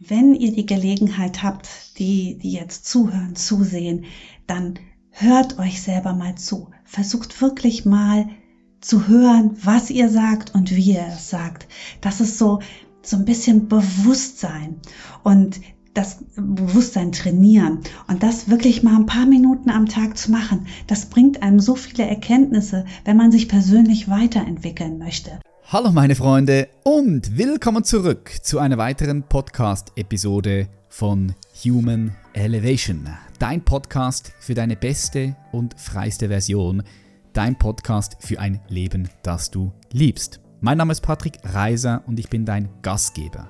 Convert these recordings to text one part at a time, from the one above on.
wenn ihr die Gelegenheit habt, die, die jetzt zuhören, zusehen, dann hört euch selber mal zu. Versucht wirklich mal zu hören, was ihr sagt und wie ihr es sagt. Das ist so, so ein bisschen Bewusstsein und das Bewusstsein trainieren und das wirklich mal ein paar Minuten am Tag zu machen. Das bringt einem so viele Erkenntnisse, wenn man sich persönlich weiterentwickeln möchte. Hallo meine Freunde und willkommen zurück zu einer weiteren Podcast-Episode von Human Elevation. Dein Podcast für deine beste und freiste Version. Dein Podcast für ein Leben, das du liebst. Mein Name ist Patrick Reiser und ich bin dein Gastgeber.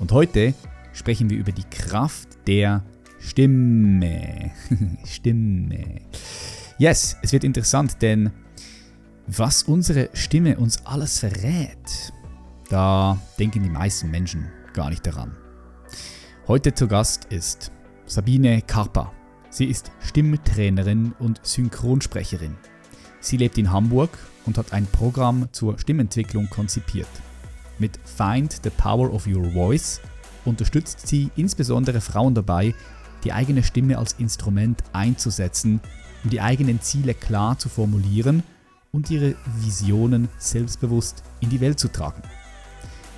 Und heute sprechen wir über die Kraft der Stimme. Stimme. Yes, es wird interessant, denn was unsere Stimme uns alles verrät, da denken die meisten Menschen gar nicht daran. Heute zu Gast ist Sabine Karpa. Sie ist Stimmtrainerin und Synchronsprecherin. Sie lebt in Hamburg und hat ein Programm zur Stimmentwicklung konzipiert. Mit Find the Power of Your Voice unterstützt sie insbesondere Frauen dabei, die eigene Stimme als Instrument einzusetzen, um die eigenen Ziele klar zu formulieren und ihre Visionen selbstbewusst in die Welt zu tragen.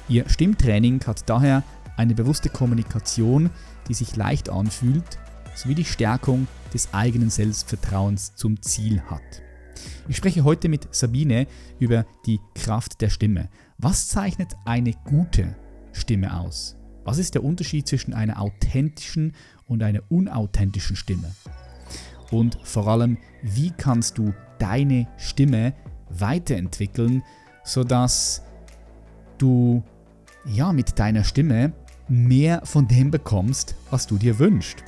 Ihr Stimmtraining hat daher eine bewusste Kommunikation, die sich leicht anfühlt, sowie die Stärkung des eigenen Selbstvertrauens zum Ziel hat. Ich spreche heute mit Sabine über die Kraft der Stimme. Was zeichnet eine gute Stimme aus? Was ist der Unterschied zwischen einer authentischen und einer unauthentischen Stimme? Und vor allem, wie kannst du deine Stimme weiterentwickeln, sodass du ja mit deiner Stimme mehr von dem bekommst, was du dir wünschst.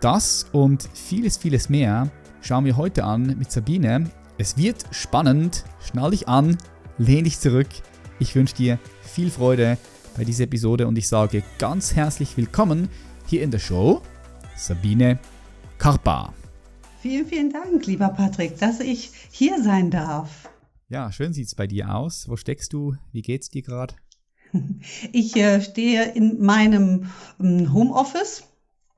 Das und vieles, vieles mehr schauen wir heute an mit Sabine. Es wird spannend. Schnall dich an, lehn dich zurück. Ich wünsche dir viel Freude bei dieser Episode und ich sage ganz herzlich willkommen hier in der Show Sabine Karpa. Vielen, vielen Dank, lieber Patrick, dass ich hier sein darf. Ja, schön sieht es bei dir aus. Wo steckst du? Wie geht's dir gerade? Ich äh, stehe in meinem ähm, Homeoffice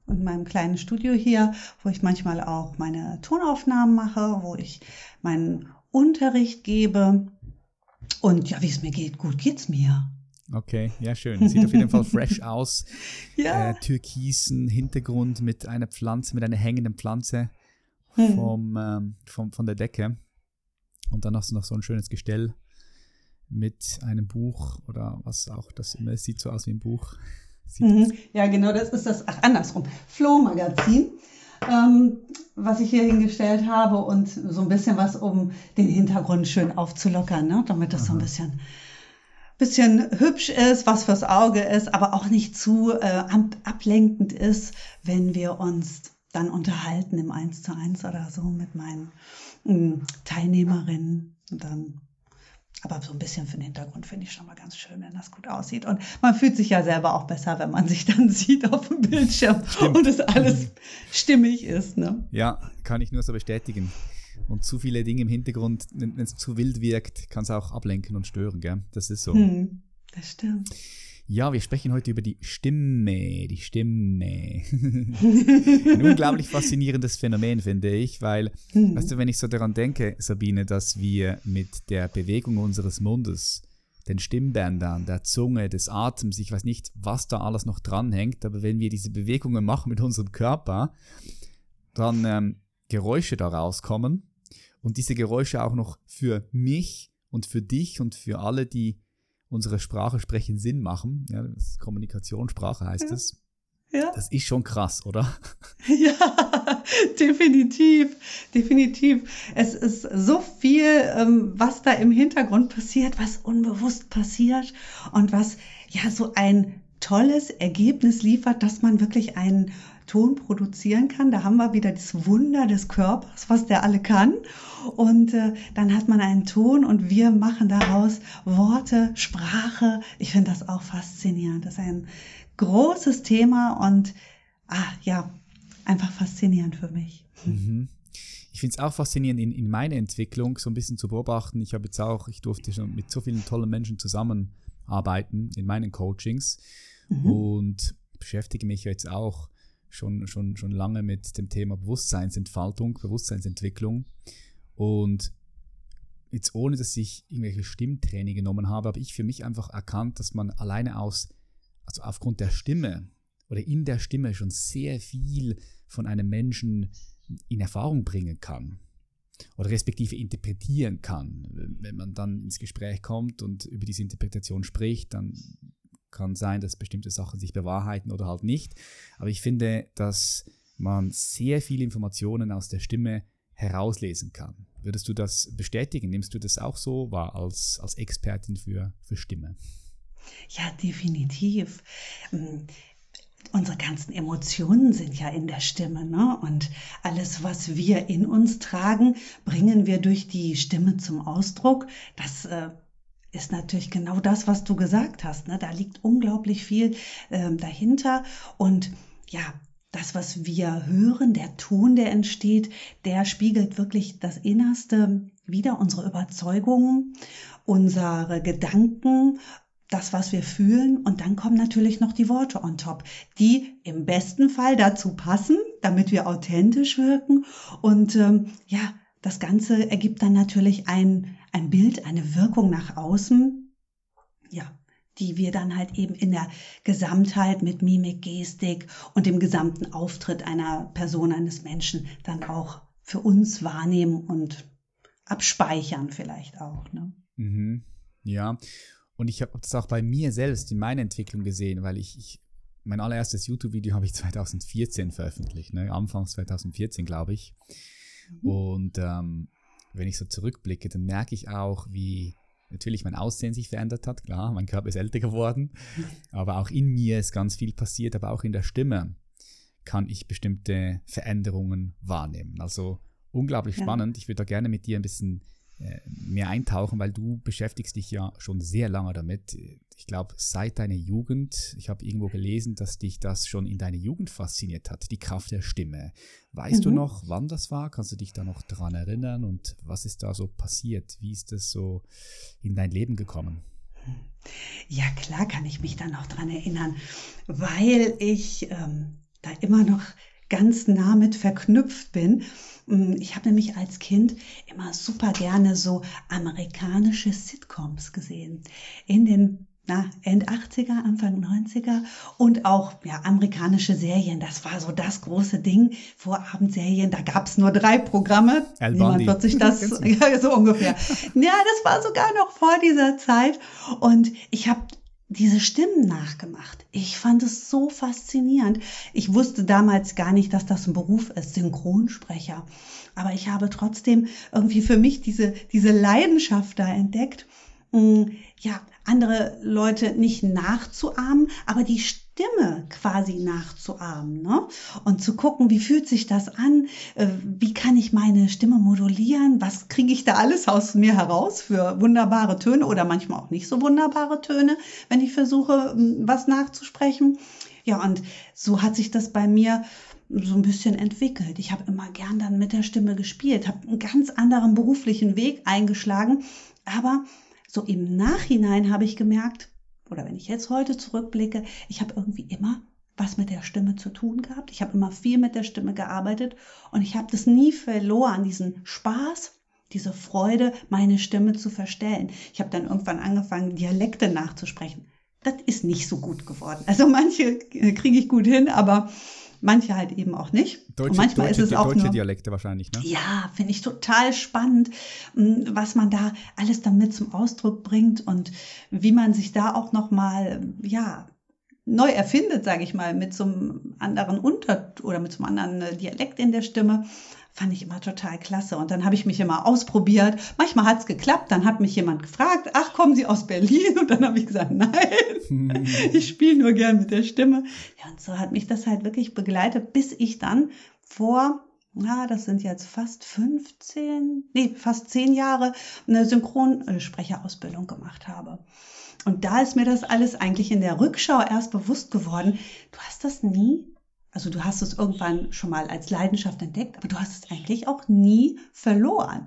in meinem kleinen Studio hier, wo ich manchmal auch meine Tonaufnahmen mache, wo ich meinen Unterricht gebe. Und ja, wie es mir geht, gut geht's mir. Okay, ja, schön. Sieht auf jeden Fall fresh aus. ja. Äh, türkisen Hintergrund mit einer Pflanze, mit einer hängenden Pflanze. Hm. vom, ähm, vom, von der Decke. Und dann hast du noch so ein schönes Gestell mit einem Buch oder was auch das immer es sieht so aus wie ein Buch. Mhm. Ja, genau, das ist das, ach, andersrum, Floh-Magazin, ähm, was ich hier hingestellt habe und so ein bisschen was, um den Hintergrund schön aufzulockern, ne? damit das Aha. so ein bisschen, bisschen hübsch ist, was fürs Auge ist, aber auch nicht zu äh, ablenkend ist, wenn wir uns dann unterhalten im Eins zu eins oder so mit meinen mm, Teilnehmerinnen. Und dann, aber so ein bisschen für den Hintergrund finde ich schon mal ganz schön, wenn das gut aussieht. Und man fühlt sich ja selber auch besser, wenn man sich dann sieht auf dem Bildschirm Stimmt. und es alles stimmig ist. Ne? Ja, kann ich nur so bestätigen. Und zu viele Dinge im Hintergrund, wenn es zu wild wirkt, kann es auch ablenken und stören. Gell? Das ist so. Hm, das stimmt. Ja, wir sprechen heute über die Stimme, die Stimme. Ein unglaublich faszinierendes Phänomen, finde ich, weil, mhm. weißt du, wenn ich so daran denke, Sabine, dass wir mit der Bewegung unseres Mundes, den Stimmbändern, der Zunge, des Atems, ich weiß nicht, was da alles noch dranhängt, aber wenn wir diese Bewegungen machen mit unserem Körper, dann ähm, Geräusche daraus kommen und diese Geräusche auch noch für mich und für dich und für alle, die unsere Sprache sprechen Sinn machen. Ja, das ist Kommunikationssprache heißt ja. es. Ja. Das ist schon krass, oder? Ja, definitiv, definitiv. Es ist so viel, ähm, was da im Hintergrund passiert, was unbewusst passiert und was ja so ein tolles Ergebnis liefert, dass man wirklich einen Ton produzieren kann. Da haben wir wieder das Wunder des Körpers, was der alle kann. Und äh, dann hat man einen Ton und wir machen daraus Worte, Sprache. Ich finde das auch faszinierend. Das ist ein großes Thema und ah, ja, einfach faszinierend für mich. Mhm. Ich finde es auch faszinierend in, in meiner Entwicklung so ein bisschen zu beobachten. Ich habe jetzt auch, ich durfte schon mit so vielen tollen Menschen zusammenarbeiten in meinen Coachings. mhm. und beschäftige mich jetzt auch schon, schon, schon lange mit dem Thema Bewusstseinsentfaltung, Bewusstseinsentwicklung. Und jetzt ohne, dass ich irgendwelche Stimmtraining genommen habe, habe ich für mich einfach erkannt, dass man alleine aus, also aufgrund der Stimme oder in der Stimme schon sehr viel von einem Menschen in Erfahrung bringen kann oder respektive interpretieren kann. Wenn man dann ins Gespräch kommt und über diese Interpretation spricht, dann kann sein, dass bestimmte Sachen sich bewahrheiten oder halt nicht. Aber ich finde, dass man sehr viele Informationen aus der Stimme herauslesen kann. Würdest du das bestätigen? Nimmst du das auch so wahr als, als Expertin für, für Stimme? Ja, definitiv. Hm, unsere ganzen Emotionen sind ja in der Stimme, ne? Und alles, was wir in uns tragen, bringen wir durch die Stimme zum Ausdruck. Das äh, ist natürlich genau das, was du gesagt hast. Ne? Da liegt unglaublich viel äh, dahinter. Und ja, das, was wir hören, der Ton, der entsteht, der spiegelt wirklich das Innerste wieder, unsere Überzeugungen, unsere Gedanken, das, was wir fühlen. Und dann kommen natürlich noch die Worte on top, die im besten Fall dazu passen, damit wir authentisch wirken. Und ähm, ja, das Ganze ergibt dann natürlich ein, ein Bild, eine Wirkung nach außen, ja, die wir dann halt eben in der Gesamtheit mit Mimik, Gestik und dem gesamten Auftritt einer Person, eines Menschen dann auch für uns wahrnehmen und abspeichern vielleicht auch. Ne? Mhm. Ja, und ich habe das auch bei mir selbst in meiner Entwicklung gesehen, weil ich, ich mein allererstes YouTube-Video habe ich 2014 veröffentlicht, ne? Anfangs 2014, glaube ich. Mhm. Und ähm, wenn ich so zurückblicke, dann merke ich auch, wie natürlich mein Aussehen sich verändert hat. Klar, mein Körper ist älter geworden, aber auch in mir ist ganz viel passiert, aber auch in der Stimme kann ich bestimmte Veränderungen wahrnehmen. Also unglaublich ja. spannend. Ich würde da gerne mit dir ein bisschen mehr eintauchen, weil du beschäftigst dich ja schon sehr lange damit. Ich glaube, seit deiner Jugend, ich habe irgendwo gelesen, dass dich das schon in deiner Jugend fasziniert hat, die Kraft der Stimme. Weißt mhm. du noch, wann das war? Kannst du dich da noch dran erinnern? Und was ist da so passiert? Wie ist das so in dein Leben gekommen? Ja, klar kann ich mich da noch dran erinnern, weil ich ähm, da immer noch ganz nah mit verknüpft bin. Mm, ich habe nämlich als Kind immer super gerne so amerikanische Sitcoms gesehen. In den na, End 80er, Anfang 90er und auch ja, amerikanische Serien. Das war so das große Ding. Vorabendserien, da gab es nur drei Programme. Al Niemand wird sich das, ja, so ungefähr. Ja, das war sogar noch vor dieser Zeit. Und ich habe diese Stimmen nachgemacht. Ich fand es so faszinierend. Ich wusste damals gar nicht, dass das ein Beruf ist, Synchronsprecher. Aber ich habe trotzdem irgendwie für mich diese, diese Leidenschaft da entdeckt. Mm, ja, andere Leute nicht nachzuahmen, aber die Stimme quasi nachzuahmen ne? und zu gucken, wie fühlt sich das an, äh, wie kann ich meine Stimme modulieren, was kriege ich da alles aus mir heraus für wunderbare Töne oder manchmal auch nicht so wunderbare Töne, wenn ich versuche, was nachzusprechen. Ja, und so hat sich das bei mir so ein bisschen entwickelt. Ich habe immer gern dann mit der Stimme gespielt, habe einen ganz anderen beruflichen Weg eingeschlagen, aber so im Nachhinein habe ich gemerkt, oder wenn ich jetzt heute zurückblicke, ich habe irgendwie immer was mit der Stimme zu tun gehabt. Ich habe immer viel mit der Stimme gearbeitet und ich habe das nie verloren, diesen Spaß, diese Freude, meine Stimme zu verstellen. Ich habe dann irgendwann angefangen, Dialekte nachzusprechen. Das ist nicht so gut geworden. Also manche kriege ich gut hin, aber manche halt eben auch nicht. Deutsche, und manchmal deutsche, ist es auch deutsche nur, Dialekte wahrscheinlich, ne? Ja, finde ich total spannend, hm, was man da alles damit zum Ausdruck bringt und wie man sich da auch noch mal, ja, neu erfindet, sage ich mal, mit so einem anderen Unter- oder mit so einem anderen äh, Dialekt in der Stimme fand ich immer total klasse. Und dann habe ich mich immer ausprobiert. Manchmal hat es geklappt, dann hat mich jemand gefragt, ach, kommen Sie aus Berlin? Und dann habe ich gesagt, nein, ich spiele nur gern mit der Stimme. Ja, und so hat mich das halt wirklich begleitet, bis ich dann vor ja, das sind jetzt fast 15, nee, fast 10 Jahre eine Synchronsprecherausbildung gemacht habe. Und da ist mir das alles eigentlich in der Rückschau erst bewusst geworden. Du hast das nie also du hast es irgendwann schon mal als Leidenschaft entdeckt, aber du hast es eigentlich auch nie verloren.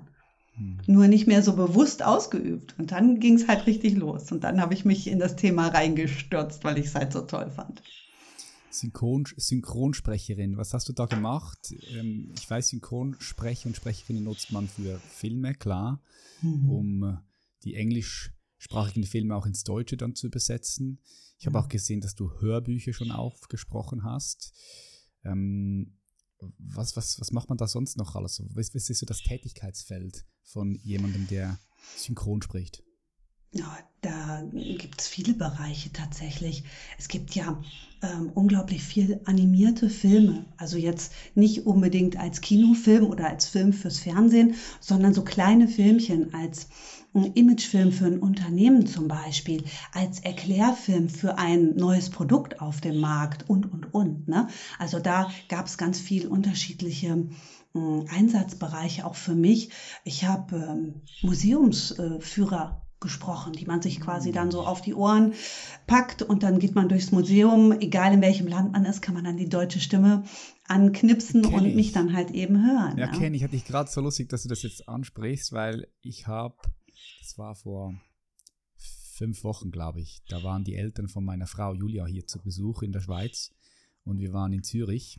Hm. Nur nicht mehr so bewusst ausgeübt. Und dann ging es halt richtig los. Und dann habe ich mich in das Thema reingestürzt, weil ich es halt so toll fand. Synchron, Synchronsprecherin, was hast du da gemacht? Ähm, ich weiß, Synchronsprecher und Sprecherinnen nutzt man für Filme, klar, mhm. um äh, die englischsprachigen Filme auch ins Deutsche dann zu übersetzen. Ich habe mhm. auch gesehen, dass du Hörbücher schon aufgesprochen hast. Ähm, was, was, was macht man da sonst noch alles? Was, was ist so das Tätigkeitsfeld von jemandem, der synchron spricht? Ja, da gibt es viele Bereiche tatsächlich. Es gibt ja ähm, unglaublich viel animierte Filme. Also jetzt nicht unbedingt als Kinofilm oder als Film fürs Fernsehen, sondern so kleine Filmchen als ein Imagefilm für ein Unternehmen zum Beispiel, als Erklärfilm für ein neues Produkt auf dem Markt und, und, und. Ne? Also da gab es ganz viel unterschiedliche äh, Einsatzbereiche auch für mich. Ich habe ähm, Museumsführer gesprochen, die man sich quasi dann so auf die Ohren packt und dann geht man durchs Museum, egal in welchem Land man ist, kann man dann die deutsche Stimme anknipsen kenn und ich. mich dann halt eben hören. Ja, ja. kenne ich. Hatte ich gerade so lustig, dass du das jetzt ansprichst, weil ich habe, das war vor fünf Wochen, glaube ich, da waren die Eltern von meiner Frau Julia hier zu Besuch in der Schweiz. Und wir waren in Zürich.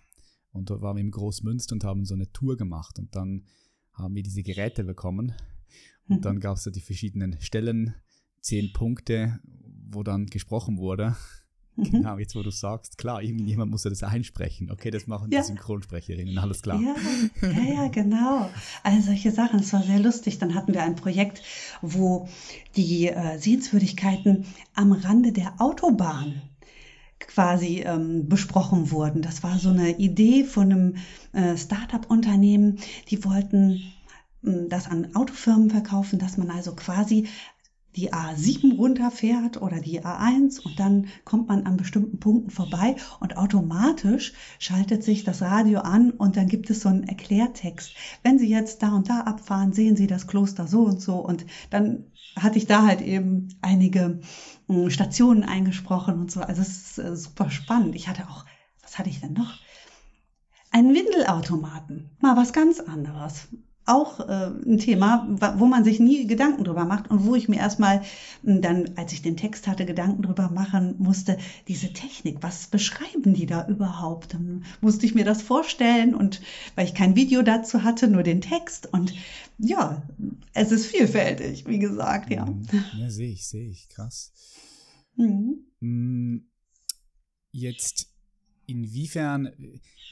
Und dort waren wir im Großmünster und haben so eine Tour gemacht. Und dann haben wir diese Geräte bekommen. Und dann gab es da die verschiedenen Stellen, zehn Punkte, wo dann gesprochen wurde. Mhm. Genau, jetzt wo du sagst, klar, irgendjemand muss ja das einsprechen. Okay, das machen ja. die Synchronsprecherinnen, alles klar. Ja, ja, ja, genau. Also solche Sachen, das war sehr lustig. Dann hatten wir ein Projekt, wo die äh, Sehenswürdigkeiten am Rande der Autobahn quasi ähm, besprochen wurden. Das war so eine Idee von einem äh, Startup-Unternehmen, die wollten das an Autofirmen verkaufen, dass man also quasi die A7 runterfährt oder die A1 und dann kommt man an bestimmten Punkten vorbei und automatisch schaltet sich das Radio an und dann gibt es so einen Erklärtext. Wenn Sie jetzt da und da abfahren, sehen Sie das Kloster so und so und dann hatte ich da halt eben einige hm, Stationen eingesprochen und so. Also es ist äh, super spannend. Ich hatte auch, was hatte ich denn noch? Einen Windelautomaten. Mal was ganz anderes auch äh, ein Thema, wo man sich nie Gedanken drüber macht und wo ich mir erstmal hm, dann, als ich den Text hatte, Gedanken drüber machen musste, diese Technik, was beschreiben die da überhaupt? Dann musste ich mir das vorstellen und weil ich kein Video dazu hatte, nur den Text und ja, es ist vielfältig, wie gesagt, ja. Mhm. Ja, sehe ich, sehe ich, krass. Mhm. Hm, jetzt inwiefern,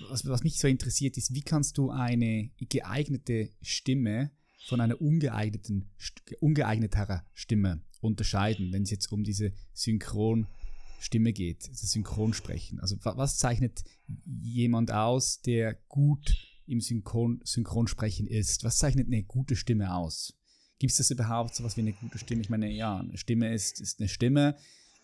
was, was mich so interessiert ist, wie kannst du eine geeignete Stimme von einer ungeeigneten, ungeeigneterer Stimme unterscheiden, wenn es jetzt um diese Synchronstimme geht, das Synchronsprechen? Also was zeichnet jemand aus, der gut im Synchron, Synchronsprechen ist? Was zeichnet eine gute Stimme aus? Gibt es das überhaupt so was wie eine gute Stimme? Ich meine, ja, eine Stimme ist, ist eine Stimme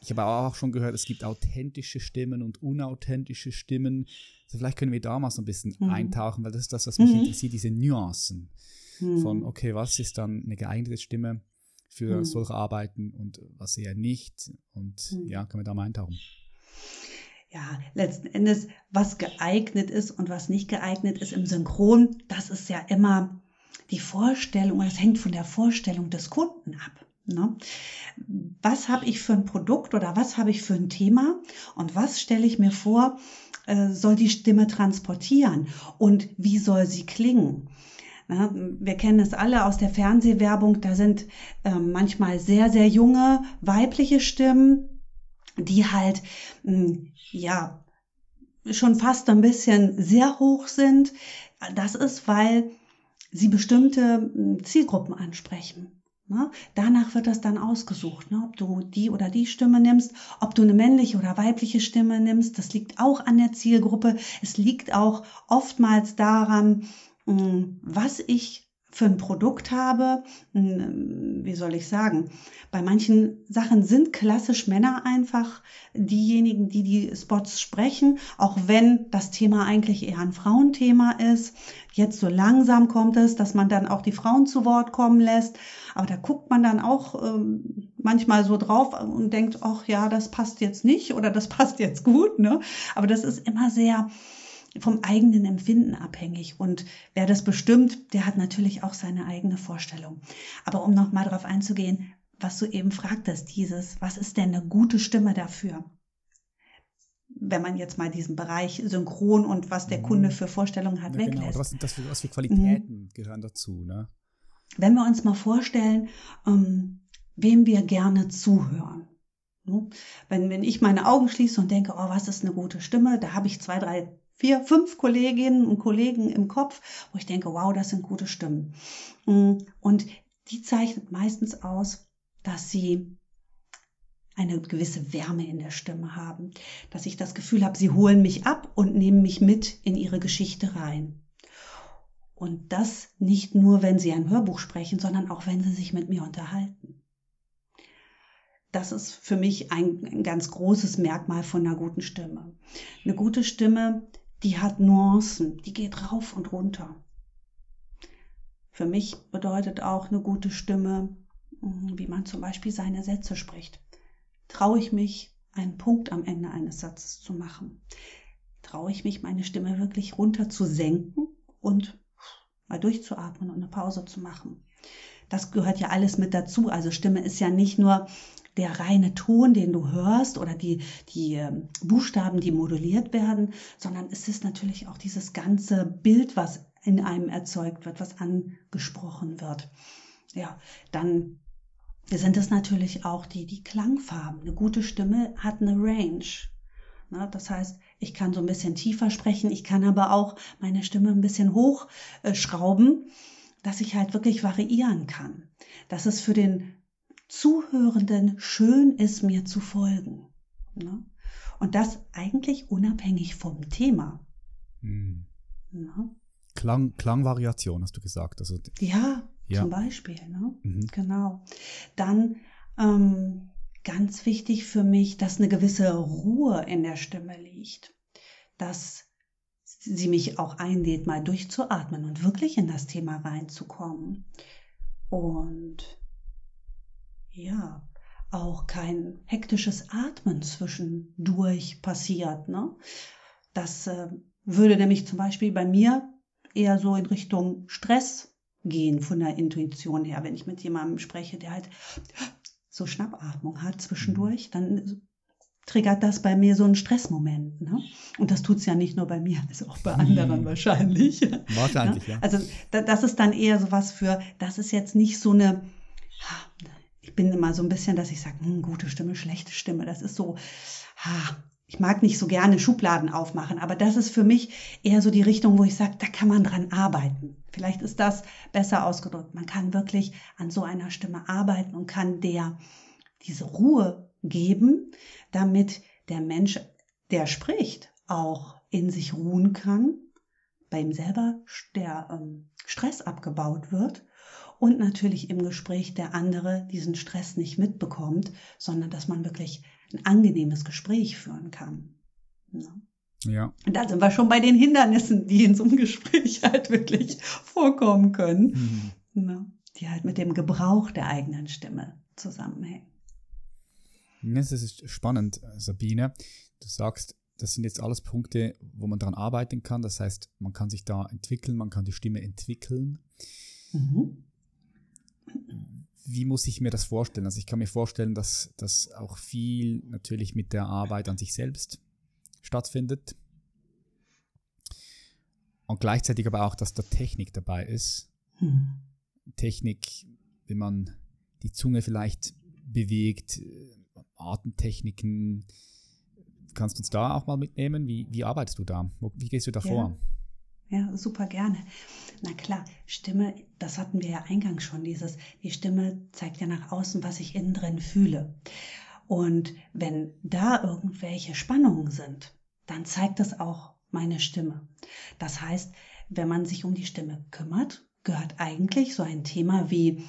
ich habe auch schon gehört, es gibt authentische Stimmen und unauthentische Stimmen. Also vielleicht können wir da mal so ein bisschen mhm. eintauchen, weil das ist das, was mich mhm. interessiert, diese Nuancen mhm. von, okay, was ist dann eine geeignete Stimme für mhm. solche Arbeiten und was eher nicht. Und mhm. ja, können wir da mal eintauchen. Ja, letzten Endes, was geeignet ist und was nicht geeignet ist im Synchron, das ist ja immer die Vorstellung, das hängt von der Vorstellung des Kunden ab. Ne? Was habe ich für ein Produkt oder was habe ich für ein Thema und was stelle ich mir vor, äh, soll die Stimme transportieren und wie soll sie klingen? Na, wir kennen es alle aus der Fernsehwerbung, da sind äh, manchmal sehr, sehr junge weibliche Stimmen, die halt, mh, hm, ja, schon fast ein bisschen sehr hoch sind. Das ist, weil sie bestimmte hm, Zielgruppen ansprechen. Ne? Danach wird das dann ausgesucht, ne? ob du die oder die Stimme nimmst, ob du eine männliche oder weibliche Stimme nimmst. Das liegt auch an der Zielgruppe. Es liegt auch oftmals daran, hm, was ich für ein Produkt habe, wie soll ich sagen, bei manchen Sachen sind klassisch Männer einfach diejenigen, die die Spots sprechen, auch wenn das Thema eigentlich eher ein Frauenthema ist. Jetzt so langsam kommt es, dass man dann auch die Frauen zu Wort kommen lässt. Aber da guckt man dann auch ähm, manchmal so drauf und denkt, ach ja, das passt jetzt nicht oder das passt jetzt gut. Ne? Aber das ist immer sehr vom eigenen Empfinden abhängig. Und wer das bestimmt, der hat natürlich auch seine eigene Vorstellung. Aber um nochmal darauf einzugehen, was du eben fragtest, dieses, was ist denn eine gute Stimme dafür? Wenn man jetzt mal diesen Bereich Synchron und was der Kunde mhm. für Vorstellungen hat, ja, genau. weglässt. Genau. Was das für, was für Qualitäten mhm. gehören dazu? Ne? Wenn wir uns mal vorstellen, ähm, wem wir gerne zuhören. Ne? Wenn, wenn ich meine Augen schließe und denke, oh, was ist eine gute Stimme, da habe ich zwei, drei, vier, fünf Kolleginnen und Kollegen im Kopf, wo ich denke, wow, das sind gute Stimmen. Mm, und die zeichnet meistens aus, dass sie eine gewisse Wärme in der Stimme haben, dass ich das Gefühl habe, sie holen mich ab und nehmen mich mit in ihre Geschichte rein. Und das nicht nur, wenn sie ein Hörbuch sprechen, sondern auch, wenn sie sich mit mir unterhalten das ist für mich ein, ein, ganz großes Merkmal von einer guten Stimme. Eine gute Stimme, die hat Nuancen, die geht rauf und runter. Für mich bedeutet auch eine gute Stimme, hm, wie man zum Beispiel seine Sätze spricht. Traue ich mich, einen Punkt am Ende eines Satzes zu machen? Traue ich mich, meine Stimme wirklich runter zu senken und mal durchzuatmen und eine Pause zu machen? Das gehört ja alles mit dazu. Also Stimme ist ja nicht nur der reine Ton, den du hörst oder die, die ähm, Buchstaben, die moduliert werden, sondern es ist natürlich auch dieses ganze Bild, was in einem erzeugt wird, was angesprochen wird. Ja, dann sind es natürlich auch die, die Klangfarben. Eine gute Stimme hat eine Range. Na, das heißt, ich kann so ein bisschen tiefer sprechen, ich kann aber auch meine Stimme ein bisschen hochschrauben, dass ich halt wirklich variieren kann. Das ist für den Zuhörenden schön ist, mir zu folgen. Ne? Und das eigentlich unabhängig vom Thema. Hm. Ne? Klang, Klangvariation hast du gesagt. Also, ja, ja. zum Beispiel. Ne? Mhm. Genau. Dann ähm, ganz wichtig für mich, dass eine gewisse Ruhe in der Stimme liegt. Dass sie mich auch einlädt, mal durchzuatmen und wirklich in das Thema reinzukommen. Und ja, auch kein hektisches Atmen zwischendurch passiert. Ne? Das äh, würde nämlich zum Beispiel bei mir eher so in Richtung Stress gehen von der Intuition her. Wenn ich mit jemandem spreche, der halt so Schnappatmung hat zwischendurch, dann triggert das bei mir so einen Stressmoment. Ne? Und das tut es ja nicht nur bei mir, also auch bei anderen hm. wahrscheinlich. Wahrscheinlich, ja. Also das ist dann eher so was für, das ist jetzt nicht so eine ich bin immer so ein bisschen, dass ich sage, hm, gute Stimme, schlechte Stimme. Das ist so, ha, ich mag nicht so gerne Schubladen aufmachen, aber das ist für mich eher so die Richtung, wo ich sage, da kann man dran arbeiten. Vielleicht ist das besser ausgedrückt. Man kann wirklich an so einer Stimme arbeiten und kann der diese Ruhe geben, damit der Mensch, der spricht, auch in sich ruhen kann, bei ihm selber der ähm, Stress abgebaut wird und natürlich im Gespräch der andere diesen Stress nicht mitbekommt, sondern dass man wirklich ein angenehmes Gespräch führen kann. Ja. ja. Und da sind wir schon bei den Hindernissen, die in so einem Gespräch halt wirklich vorkommen können, mhm. ja, die halt mit dem Gebrauch der eigenen Stimme zusammenhängen. Das ist spannend, Sabine. Du sagst, das sind jetzt alles Punkte, wo man daran arbeiten kann. Das heißt, man kann sich da entwickeln, man kann die Stimme entwickeln. Mhm wie muss ich mir das vorstellen? Also ich kann mir vorstellen, dass das auch viel natürlich mit der Arbeit an sich selbst stattfindet. Und gleichzeitig aber auch, dass da Technik dabei ist. Hm. Technik, wenn man die Zunge vielleicht bewegt, Atemtechniken. Kannst du uns da auch mal mitnehmen? Wie, wie arbeitest du da? Wie gehst du da ja. vor? Ja, super gerne. Na klar, Stimme, das hatten wir ja eingangs schon, dieses, die Stimme zeigt ja nach außen, was ich innen drin fühle. Und wenn da irgendwelche Spannungen sind, dann zeigt das auch meine Stimme. Das heißt, wenn man sich um die Stimme kümmert, gehört eigentlich so ein Thema wie,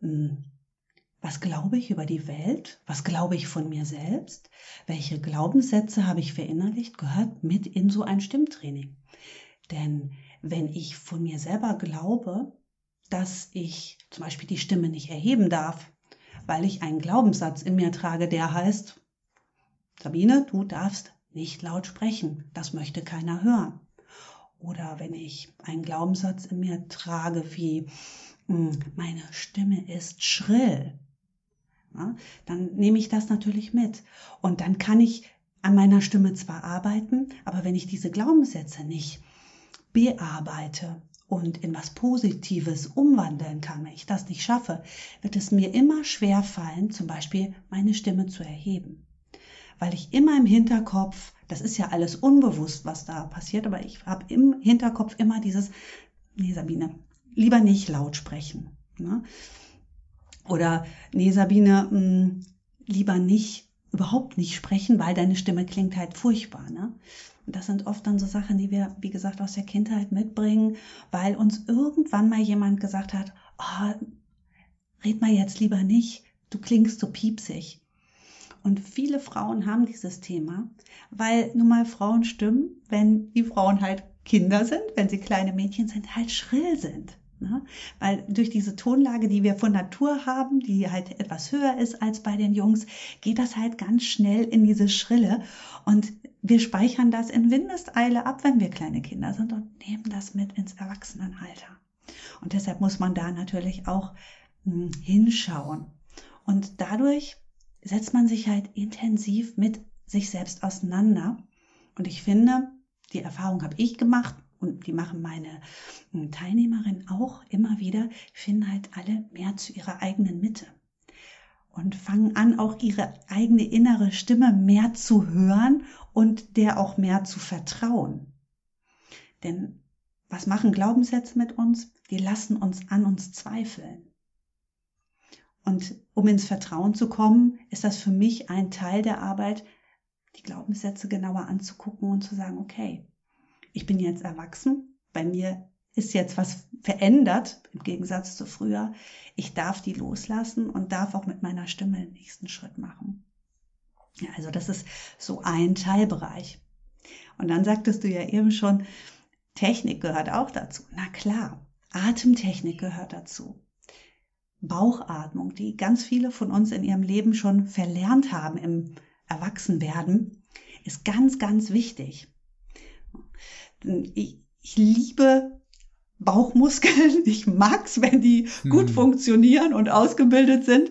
hm, was glaube ich über die Welt? Was glaube ich von mir selbst? Welche Glaubenssätze habe ich verinnerlicht? Gehört mit in so ein Stimmtraining. Denn wenn ich von mir selber glaube, dass ich zum Beispiel die Stimme nicht erheben darf, weil ich einen Glaubenssatz in mir trage, der heißt, Sabine, du darfst nicht laut sprechen, das möchte keiner hören. oder wenn ich einen Glaubenssatz in mir trage wie hm, meine Stimme ist schrill, dann nehme ich das natürlich mit. Und dann kann ich an meiner Stimme zwar arbeiten, aber wenn ich diese Glaubenssätze nicht bearbeite und in was Positives umwandeln kann, wenn ich das nicht schaffe, wird es mir immer schwer fallen, zum Beispiel meine Stimme zu erheben. Weil ich immer im Hinterkopf, das ist ja alles unbewusst, was da passiert, aber ich habe im Hinterkopf immer dieses, nee Sabine, lieber nicht laut sprechen. Ne? Oder nee Sabine, mh, hm, lieber nicht, überhaupt nicht sprechen, weil deine Stimme klingt halt furchtbar. Ne? Das sind oft dann so Sachen, die wir, wie gesagt, aus der Kindheit mitbringen, weil uns irgendwann mal jemand gesagt hat, oh, red mal jetzt lieber nicht, du klingst so piepsig. Und viele Frauen haben dieses Thema, weil nun mal Frauen stimmen, wenn die Frauen halt Kinder sind, wenn sie kleine Mädchen sind, halt schrill sind. Ne? Weil durch diese Tonlage, die wir von Natur haben, die halt etwas höher ist als bei den Jungs, geht das halt ganz schnell in diese Schrille. Und wir speichern das in Windeseile ab, wenn wir kleine Kinder sind und nehmen das mit ins Erwachsenenalter. Und deshalb muss man da natürlich auch hm, hinschauen. Und dadurch setzt man sich halt intensiv mit sich selbst auseinander. Und ich finde, die Erfahrung habe ich gemacht und die machen meine hm, Teilnehmerinnen auch immer wieder, finden halt alle mehr zu ihrer eigenen Mitte und fangen an, auch ihre eigene innere Stimme mehr zu hören und der auch mehr zu vertrauen. Denn was machen Glaubenssätze mit uns? Die lassen uns an uns zweifeln. Und um ins Vertrauen zu kommen, ist das für mich ein Teil der Arbeit, die Glaubenssätze genauer anzugucken und zu sagen, okay, ich bin jetzt erwachsen, bei mir ist jetzt was verändert im Gegensatz zu früher. Ich darf die loslassen und darf auch mit meiner Stimme den nächsten Schritt machen. Ja, also das ist so ein Teilbereich. Und dann sagtest du ja eben schon, Technik gehört auch dazu. Na klar, Atemtechnik gehört dazu. Bauchatmung, die ganz viele von uns in ihrem Leben schon verlernt haben im Erwachsenwerden, ist ganz, ganz wichtig. Ich, ich liebe Bauchmuskeln. Ich mag's, wenn die hm. gut funktionieren und ausgebildet sind.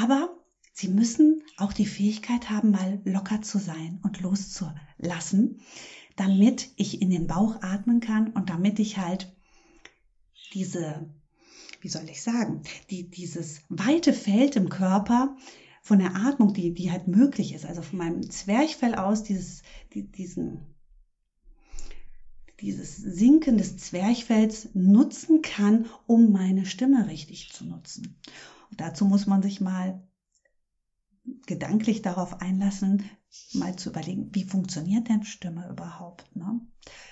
Aber sie müssen auch die Fähigkeit haben, mal locker zu sein und loszulassen, damit ich in den Bauch atmen kann und damit ich halt diese, wie soll ich sagen, die, dieses weite Feld im Körper von der Atmung, die, die halt möglich ist, also von meinem Zwerchfell aus, dieses, die, diesen dieses Sinken des Zwerchfells nutzen kann, um meine Stimme richtig zu nutzen. Und dazu muss man sich mal gedanklich darauf einlassen, mal zu überlegen, wie funktioniert denn Stimme überhaupt? Ne?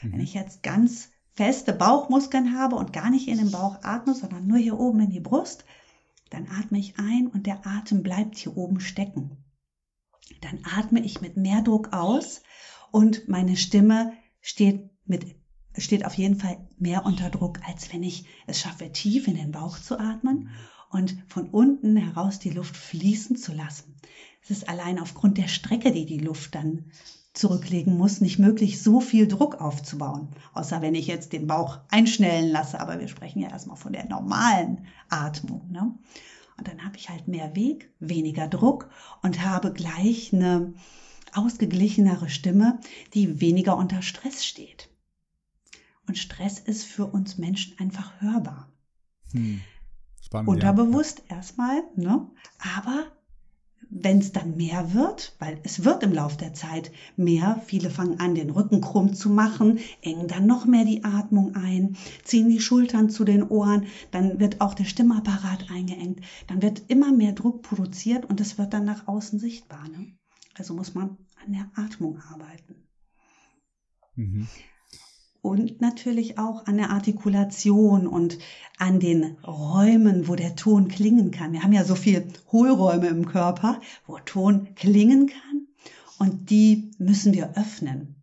Mhm. Wenn ich jetzt ganz feste Bauchmuskeln habe und gar nicht in den Bauch atme, sondern nur hier oben in die Brust, dann atme ich ein und der Atem bleibt hier oben stecken. Dann atme ich mit mehr Druck aus und meine Stimme steht mit steht auf jeden Fall mehr unter Druck, als wenn ich es schaffe, tief in den Bauch zu atmen und von unten heraus die Luft fließen zu lassen. Es ist allein aufgrund der Strecke, die die Luft dann zurücklegen muss, nicht möglich, so viel Druck aufzubauen. Außer wenn ich jetzt den Bauch einschnellen lasse. Aber wir sprechen ja erstmal von der normalen Atmung. Ne? Und dann habe ich halt mehr Weg, weniger Druck und habe gleich eine ausgeglichenere Stimme, die weniger unter Stress steht. Und Stress ist für uns Menschen einfach hörbar. Hm. Spannend, Unterbewusst ja. erstmal, ne? Aber wenn es dann mehr wird, weil es wird im Laufe der Zeit mehr, viele fangen an, den Rücken krumm zu machen, engen dann noch mehr die Atmung ein, ziehen die Schultern zu den Ohren, dann wird auch der Stimmapparat eingeengt, dann wird immer mehr Druck produziert und es wird dann nach außen sichtbar. Ne? Also muss man an der Atmung arbeiten. Mhm und natürlich auch an der Artikulation und an den Räumen, wo der Ton klingen kann. Wir haben ja so viel Hohlräume im Körper, wo Ton klingen kann und die müssen wir öffnen,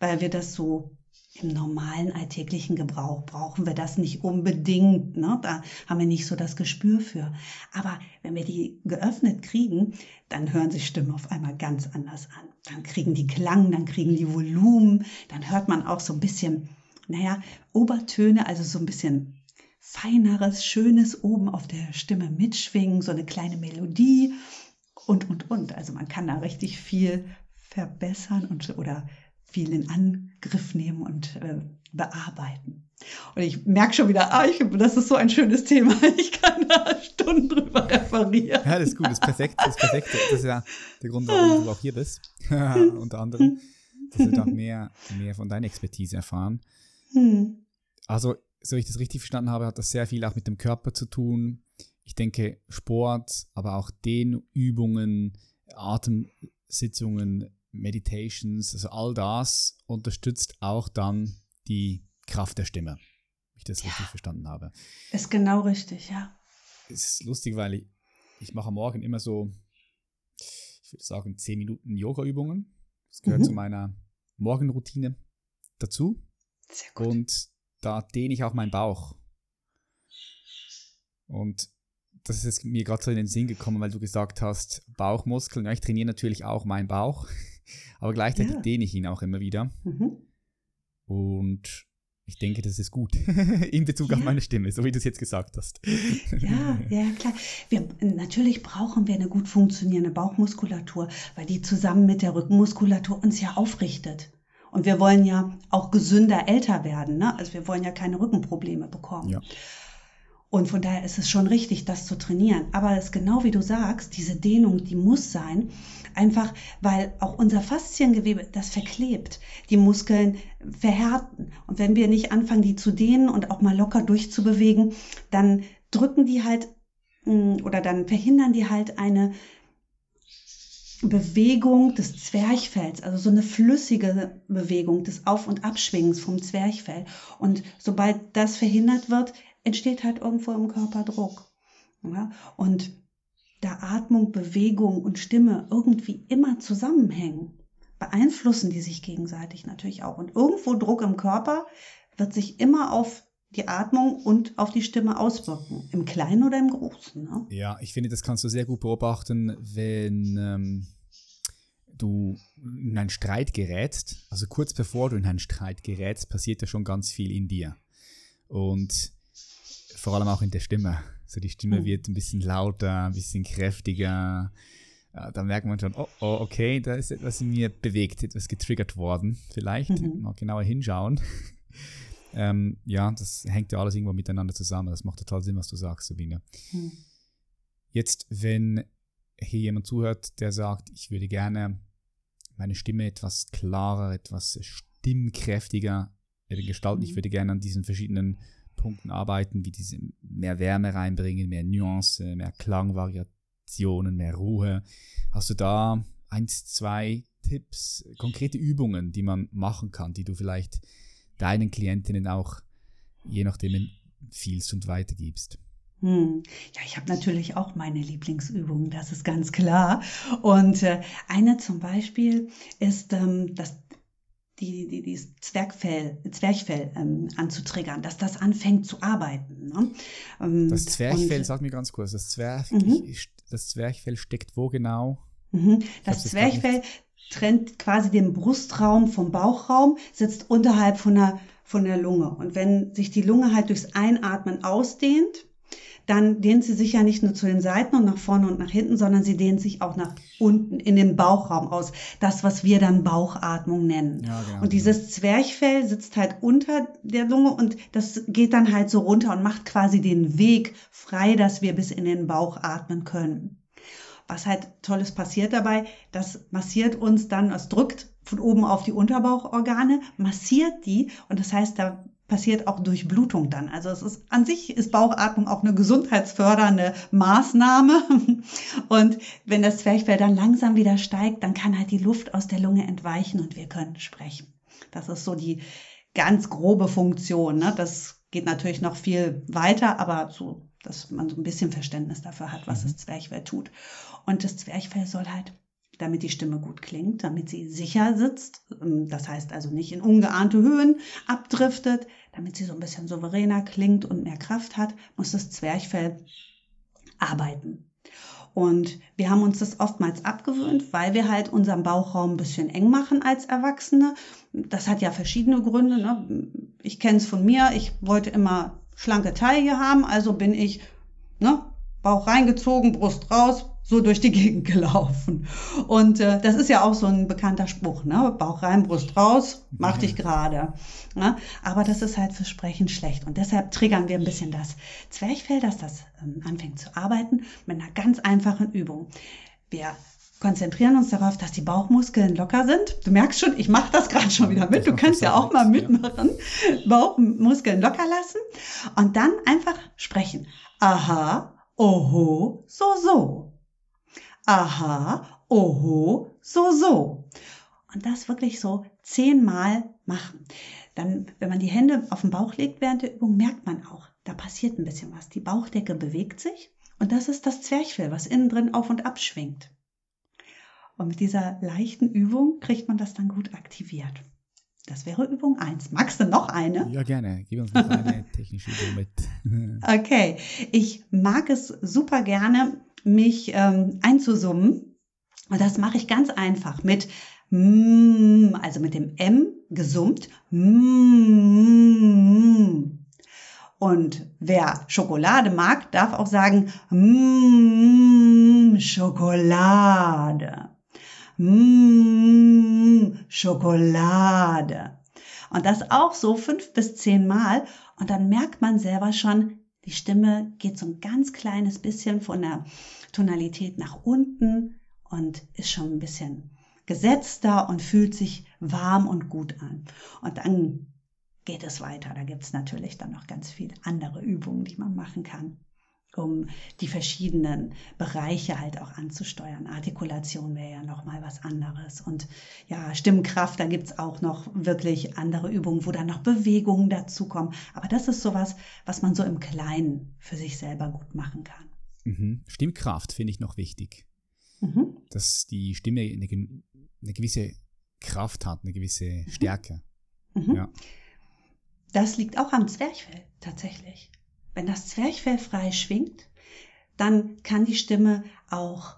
weil wir das so im normalen alltäglichen Gebrauch brauchen wir das nicht unbedingt. Ne? Da haben wir nicht so das Gespür für. Aber wenn wir die geöffnet kriegen, dann hören sich Stimmen auf einmal ganz anders an. Dann kriegen die Klang, dann kriegen die Volumen, dann hört man auch so ein bisschen naja, Obertöne, also so ein bisschen feineres, schönes oben auf der Stimme mitschwingen, so eine kleine Melodie und, und, und. Also man kann da richtig viel verbessern und, oder viel in Angriff nehmen und äh, bearbeiten. Und ich merke schon wieder, ah, ich, das ist so ein schönes Thema. Ich kann da Stunden drüber referieren. Ja, das ist gut, das ist perfekt. Das ist perfekt. Das ist ja der Grund, warum du auch hier bist. Unter anderem, dass wir noch mehr, mehr von deiner Expertise erfahren. Hm. Also, so ich das richtig verstanden habe, hat das sehr viel auch mit dem Körper zu tun. Ich denke, Sport, aber auch Dehnübungen, Atemsitzungen, Meditations, also all das unterstützt auch dann die Kraft der Stimme, wenn ich das ja. richtig verstanden habe. Ist genau richtig, ja. Es ist lustig, weil ich, ich mache morgen immer so, ich würde sagen, 10 Minuten Yoga-Übungen. Das gehört mhm. zu meiner Morgenroutine dazu. Sehr gut. Und da dehne ich auch meinen Bauch. Und das ist mir gerade so in den Sinn gekommen, weil du gesagt hast, Bauchmuskeln. Ja, ich trainiere natürlich auch meinen Bauch, aber gleichzeitig ja. dehne ich ihn auch immer wieder. Mhm. Und ich denke, das ist gut in Bezug ja. auf meine Stimme, so wie du es jetzt gesagt hast. ja, ja, klar. Wir, natürlich brauchen wir eine gut funktionierende Bauchmuskulatur, weil die zusammen mit der Rückenmuskulatur uns ja aufrichtet. Und wir wollen ja auch gesünder älter werden. Ne? Also wir wollen ja keine Rückenprobleme bekommen. Ja. Und von daher ist es schon richtig, das zu trainieren. Aber es ist genau wie du sagst, diese Dehnung, die muss sein. Einfach, weil auch unser Fasziengewebe, das verklebt. Die Muskeln verhärten. Und wenn wir nicht anfangen, die zu dehnen und auch mal locker durchzubewegen, dann drücken die halt mm, oder dann verhindern die halt eine Bewegung des Zwerchfells, also so eine flüssige Bewegung des Auf- und Abschwingens vom Zwerchfell. Und sobald das verhindert wird, entsteht halt irgendwo im Körper Druck. Ja? Und da Atmung, Bewegung und Stimme irgendwie immer zusammenhängen, beeinflussen die sich gegenseitig natürlich auch. Und irgendwo Druck im Körper wird sich immer auf die Atmung und auf die Stimme auswirken, im Kleinen oder im Großen. Ne? Ja, ich finde, das kannst du sehr gut beobachten, wenn ähm, du in einen Streit gerätst. Also kurz bevor du in einen Streit gerätst, passiert ja schon ganz viel in dir. Und vor allem auch in der Stimme. So die Stimme mhm. wird ein bisschen lauter, ein bisschen kräftiger. Ja, da merkt man schon, oh, oh, okay, da ist etwas in mir bewegt, etwas getriggert worden. Vielleicht mhm. mal genauer hinschauen. ähm, ja, das hängt ja alles irgendwo miteinander zusammen. Das macht total Sinn, was du sagst, Sabine. Mhm. Jetzt, wenn hier jemand zuhört, der sagt, ich würde gerne meine Stimme etwas klarer, etwas stimmkräftiger gestalten. Ich mhm. würde gerne an diesen verschiedenen Punkten arbeiten, wie diese mehr Wärme reinbringen, mehr Nuance, mehr Klangvariationen, mehr Ruhe. Hast du da eins, zwei Tipps, konkrete Übungen, die man machen kann, die du vielleicht deinen Klientinnen auch je nachdem empfiehlst und weitergibst? Hm. Ja, ich habe natürlich auch meine Lieblingsübungen, das ist ganz klar. Und äh, eine zum Beispiel ist ähm, das die, die, die Zwergfell, Zwerchfell ähm, anzutriggern, dass das anfängt zu arbeiten. Ne? Ähm, das Zwerchfell, und, sag mir ganz kurz, das, Zwerch, mhm. das Zwerchfell steckt wo genau? Mhm. Das Zwerchfell trennt quasi den Brustraum vom Bauchraum, sitzt unterhalb von der, von der Lunge. Und wenn sich die Lunge halt durchs Einatmen ausdehnt, dann dehnt sie sich ja nicht nur zu den Seiten und nach vorne und nach hinten, sondern sie dehnt sich auch nach unten in den Bauchraum aus. Das, was wir dann Bauchatmung nennen. Ja, genau. Und dieses Zwerchfell sitzt halt unter der Lunge und das geht dann halt so runter und macht quasi den Weg frei, dass wir bis in den Bauch atmen können. Was halt Tolles passiert dabei, das massiert uns dann, es drückt von oben auf die Unterbauchorgane, massiert die und das heißt, da passiert auch Durchblutung dann. Also es ist an sich ist Bauchatmung auch eine gesundheitsfördernde Maßnahme. Und wenn das Zwerchfell dann langsam wieder steigt, dann kann halt die Luft aus der Lunge entweichen und wir können sprechen. Das ist so die ganz grobe Funktion. Ne? Das geht natürlich noch viel weiter, aber so, dass man so ein bisschen Verständnis dafür hat, was mhm. das Zwerchfell tut. Und das Zwerchfell soll halt damit die Stimme gut klingt, damit sie sicher sitzt, ähm, das heißt also nicht in ungeahnte Höhen abdriftet, damit sie so ein bisschen souveräner klingt und mehr Kraft hat, muss das Zwerchfell arbeiten. Und wir haben uns das oftmals abgewöhnt, weil wir halt unseren Bauchraum ein bisschen eng machen als Erwachsene. Das hat ja verschiedene Gründe. Ne? Ich kenne es von mir. Ich wollte immer schlanke Taille haben, also bin ich ne, Bauch reingezogen, Brust raus, so durch die Gegend gelaufen. Und äh, das ist ja auch so ein bekannter Spruch, ne? Bauch rein, Brust raus, mach dich gerade. Ne? Aber das ist halt für Sprechen schlecht. Und deshalb triggern wir ein bisschen das Zwerchfell, dass das ähm, anfängt zu arbeiten, mit einer ganz einfachen Übung. Wir konzentrieren uns darauf, dass die Bauchmuskeln locker sind. Du merkst schon, ich mache das gerade schon wieder mit. Du kannst ja auch mal mitmachen. Bauchmuskeln locker lassen und dann einfach sprechen. Aha, oho, so, so aha, oho, so, so. Und das wirklich so zehnmal machen. Dann, wenn man die Hände auf den Bauch legt während der Übung, merkt man auch, da passiert ein bisschen was. Die Bauchdecke bewegt sich und das ist das Zwerchfell, was innen drin auf und ab schwingt. Und mit dieser leichten Übung kriegt man das dann gut aktiviert. Das wäre Übung 1. Magst du noch eine? Ja, gerne. Gib uns noch eine technische Übung mit. okay. Ich mag es super gerne, mich ähm, einzusummen. Und das mache ich ganz einfach mit mm, also mit dem M gesummt. Mm. Und wer Schokolade mag, darf auch sagen mm, Schokolade. Mm, Schokolade. Und das auch so fünf bis zehn Mal. Und dann merkt man selber schon, die Stimme geht so ein ganz kleines bisschen von der Tonalität nach unten und ist schon ein bisschen gesetzter und fühlt sich warm und gut an. Und dann geht es weiter. Da gibt es natürlich dann noch ganz viele andere Übungen, die man machen kann, um die verschiedenen Bereiche halt auch anzusteuern. Artikulation wäre ja nochmal was anderes. Und ja, Stimmkraft, da gibt es auch noch wirklich andere Übungen, wo dann noch Bewegungen dazukommen. Aber das ist sowas, was man so im Kleinen für sich selber gut machen kann. Mhm. Stimmkraft finde ich noch wichtig. Mhm. Dass die Stimme eine, eine, gewisse Kraft hat, eine gewisse mhm. Stärke. Mhm. Ja. Das liegt auch am Zwerchfell tatsächlich. Wenn das Zwerchfell frei schwingt, dann kann die Stimme auch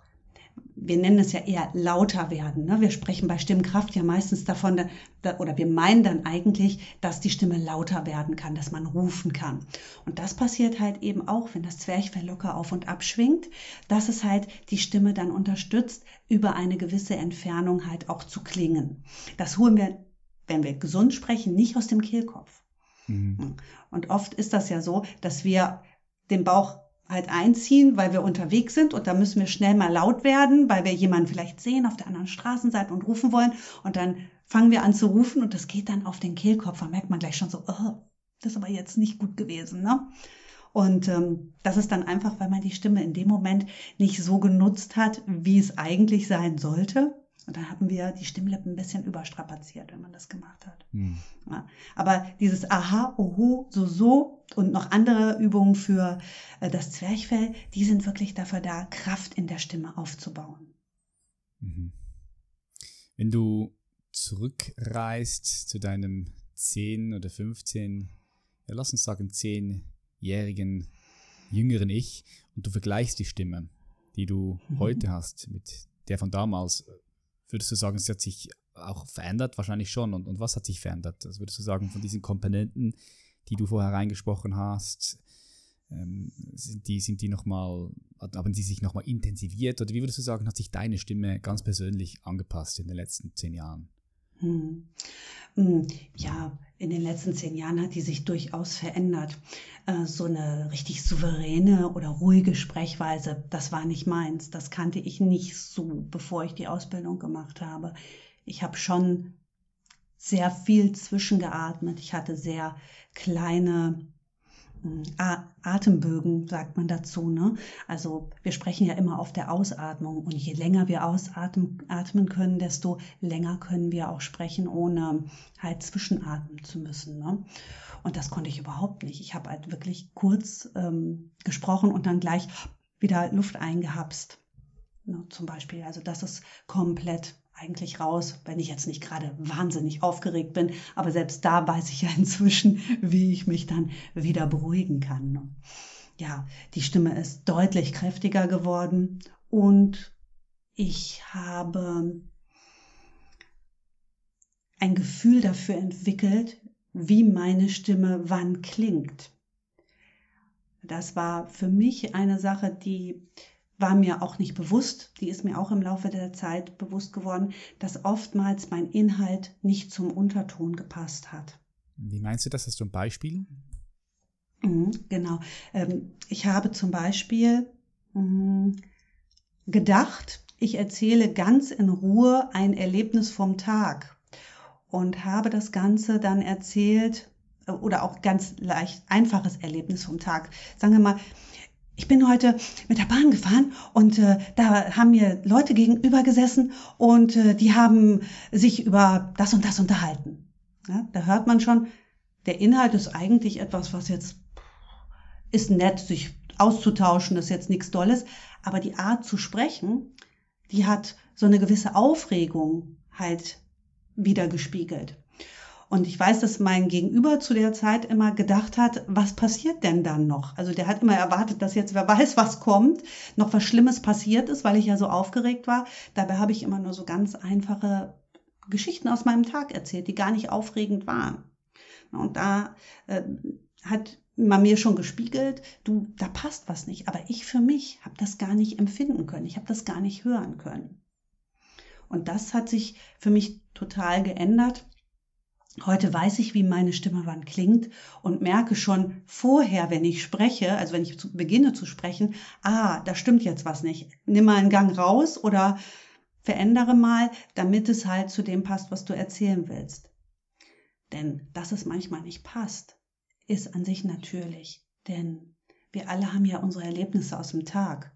wir nennen es ja eher lauter werden. Ne? Wir sprechen bei Stimmkraft ja meistens davon, da, oder wir meinen dann eigentlich, dass die Stimme lauter werden kann, dass man rufen kann. Und das passiert halt eben auch, wenn das Zwerchfell locker auf und ab schwingt, dass es halt die Stimme dann unterstützt, über eine gewisse Entfernung halt auch zu klingen. Das holen wir, wenn wir gesund sprechen, nicht aus dem Kehlkopf. Mhm. Und oft ist das ja so, dass wir den Bauch halt einziehen, weil wir unterwegs sind und da müssen wir schnell mal laut werden, weil wir jemanden vielleicht sehen auf der anderen Straßenseite und rufen wollen und dann fangen wir an zu rufen und das geht dann auf den Kehlkopf, da merkt man gleich schon so, oh, das ist aber jetzt nicht gut gewesen, ne? Und ähm, das ist dann einfach, weil man die Stimme in dem Moment nicht so genutzt hat, wie es eigentlich sein sollte. Und dann haben wir die Stimmlippen ein bisschen überstrapaziert, wenn man das gemacht hat. Hm. Ja, aber dieses Aha, Oho, so, so und noch andere Übungen für äh, das Zwerchfell, die sind wirklich dafür da, Kraft in der Stimme aufzubauen. Mhm. Wenn du zurückreist zu deinem 10 oder 15, ja, lass uns sagen 10-jährigen jüngeren Ich und du vergleichst die Stimme, die du mhm. heute hast, mit der von damals, Würdest du sagen, es hat sich auch verändert? Wahrscheinlich schon. Und, und was hat sich verändert? Also würdest du sagen, von diesen Komponenten, die du vorher reingesprochen hast, ähm, sind die, sind die nochmal, haben die sich nochmal intensiviert? Oder wie würdest du sagen, hat sich deine Stimme ganz persönlich angepasst in den letzten zehn Jahren? Hm. hm ja, in den letzten zehn Jahren hat die sich durchaus verändert. Äh, so eine richtig souveräne oder ruhige Sprechweise, das war nicht meins. Das kannte ich nicht so, bevor ich die Ausbildung gemacht habe. Ich habe schon sehr viel zwischengeatmet. Ich hatte sehr kleine Atembögen, sagt man dazu. Ne? Also wir sprechen ja immer auf der Ausatmung und je länger wir ausatmen können, desto länger können wir auch sprechen, ohne halt zwischenatmen zu müssen. Ne? Und das konnte ich überhaupt nicht. Ich habe halt wirklich kurz ähm, gesprochen und dann gleich wieder Luft eingehapst. Ne? Zum Beispiel. Also das ist komplett eigentlich raus, wenn ich jetzt nicht gerade wahnsinnig aufgeregt bin. Aber selbst da weiß ich ja inzwischen, wie ich mich dann wieder beruhigen kann. Ja, die Stimme ist deutlich kräftiger geworden und ich habe ein Gefühl dafür entwickelt, wie meine Stimme wann klingt. Das war für mich eine Sache, die war mir auch nicht bewusst, die ist mir auch im Laufe der Zeit bewusst geworden, dass oftmals mein Inhalt nicht zum Unterton gepasst hat. Wie meinst du das? Hast du ein Beispiel? Mhm, genau. Ähm, ich habe zum Beispiel mm, gedacht, ich erzähle ganz in Ruhe ein Erlebnis vom Tag und habe das Ganze dann erzählt äh, oder auch ganz leicht einfaches Erlebnis vom Tag. Sagen wir mal, ich bin heute mit der Bahn gefahren und äh, da haben mir Leute gegenüber gesessen und äh, die haben sich über das und das unterhalten. Ja, da hört man schon, der Inhalt ist eigentlich etwas, was jetzt ist nett, sich auszutauschen, ist jetzt nichts Dolles, aber die Art zu sprechen, die hat so eine gewisse Aufregung halt wieder gespiegelt. Und ich weiß, dass mein Gegenüber zu der Zeit immer gedacht hat, was passiert denn dann noch? Also der hat immer erwartet, dass jetzt wer weiß, was kommt, noch was Schlimmes passiert ist, weil ich ja so aufgeregt war. Dabei habe ich immer nur so ganz einfache Geschichten aus meinem Tag erzählt, die gar nicht aufregend waren. Und da äh, hat man mir schon gespiegelt, du, da passt was nicht. Aber ich für mich habe das gar nicht empfinden können. Ich habe das gar nicht hören können. Und das hat sich für mich total geändert. Heute weiß ich, wie meine Stimme wann klingt und merke schon vorher, wenn ich spreche, also wenn ich zu, beginne zu sprechen, ah, da stimmt jetzt was nicht. Nimm mal einen Gang raus oder verändere mal, damit es halt zu dem passt, was du erzählen willst. Denn dass es manchmal nicht passt, ist an sich natürlich. Denn wir alle haben ja unsere Erlebnisse aus dem Tag.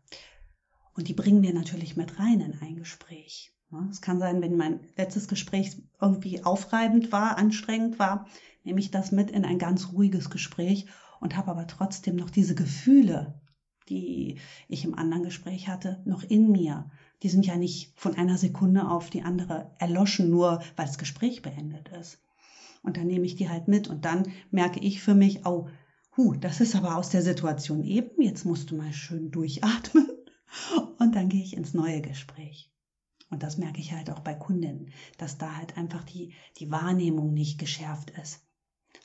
Und die bringen wir natürlich mit rein in ein Gespräch. Es kann sein, wenn mein letztes Gespräch irgendwie aufreibend war, anstrengend war, nehme ich das mit in ein ganz ruhiges Gespräch und habe aber trotzdem noch diese Gefühle, die ich im anderen Gespräch hatte, noch in mir. Die sind ja nicht von einer Sekunde auf die andere erloschen, nur weil das Gespräch beendet ist. Und dann nehme ich die halt mit und dann merke ich für mich, oh, hu, das ist aber aus der Situation eben, jetzt musst du mal schön durchatmen und dann gehe ich ins neue Gespräch. Und das merke ich halt auch bei Kundinnen, dass da halt einfach die, die Wahrnehmung nicht geschärft ist.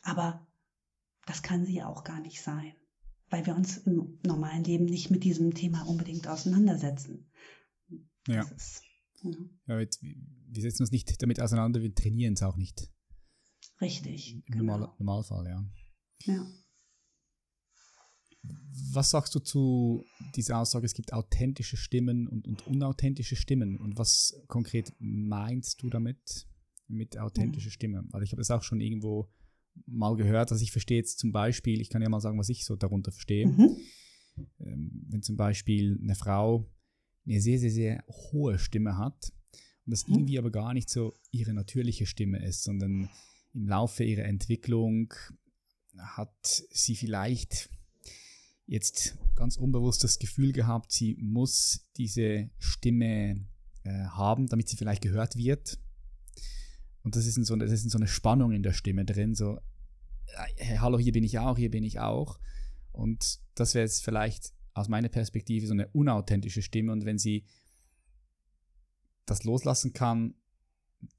Aber das kann sie ja auch gar nicht sein, weil wir uns im normalen Leben nicht mit diesem Thema unbedingt auseinandersetzen. Ja. Ist, ja. ja wir setzen uns nicht damit auseinander, wir trainieren es auch nicht. Richtig. Im genau. Normal, Normalfall, ja. Ja. Was sagst du zu dieser Aussage, es gibt authentische Stimmen und, und unauthentische Stimmen? Und was konkret meinst du damit, mit authentische mhm. Stimmen? Weil ich habe das auch schon irgendwo mal gehört, dass ich verstehe jetzt zum Beispiel, ich kann ja mal sagen, was ich so darunter verstehe. Mhm. Ähm, wenn zum Beispiel eine Frau eine sehr, sehr, sehr hohe Stimme hat und das mhm. irgendwie aber gar nicht so ihre natürliche Stimme ist, sondern im Laufe ihrer Entwicklung hat sie vielleicht jetzt ganz unbewusst das Gefühl gehabt, sie muss diese Stimme äh, haben, damit sie vielleicht gehört wird. Und das ist, so, das ist so eine Spannung in der Stimme drin, so, hey, hallo, hier bin ich auch, hier bin ich auch. Und das wäre jetzt vielleicht aus meiner Perspektive so eine unauthentische Stimme. Und wenn sie das loslassen kann,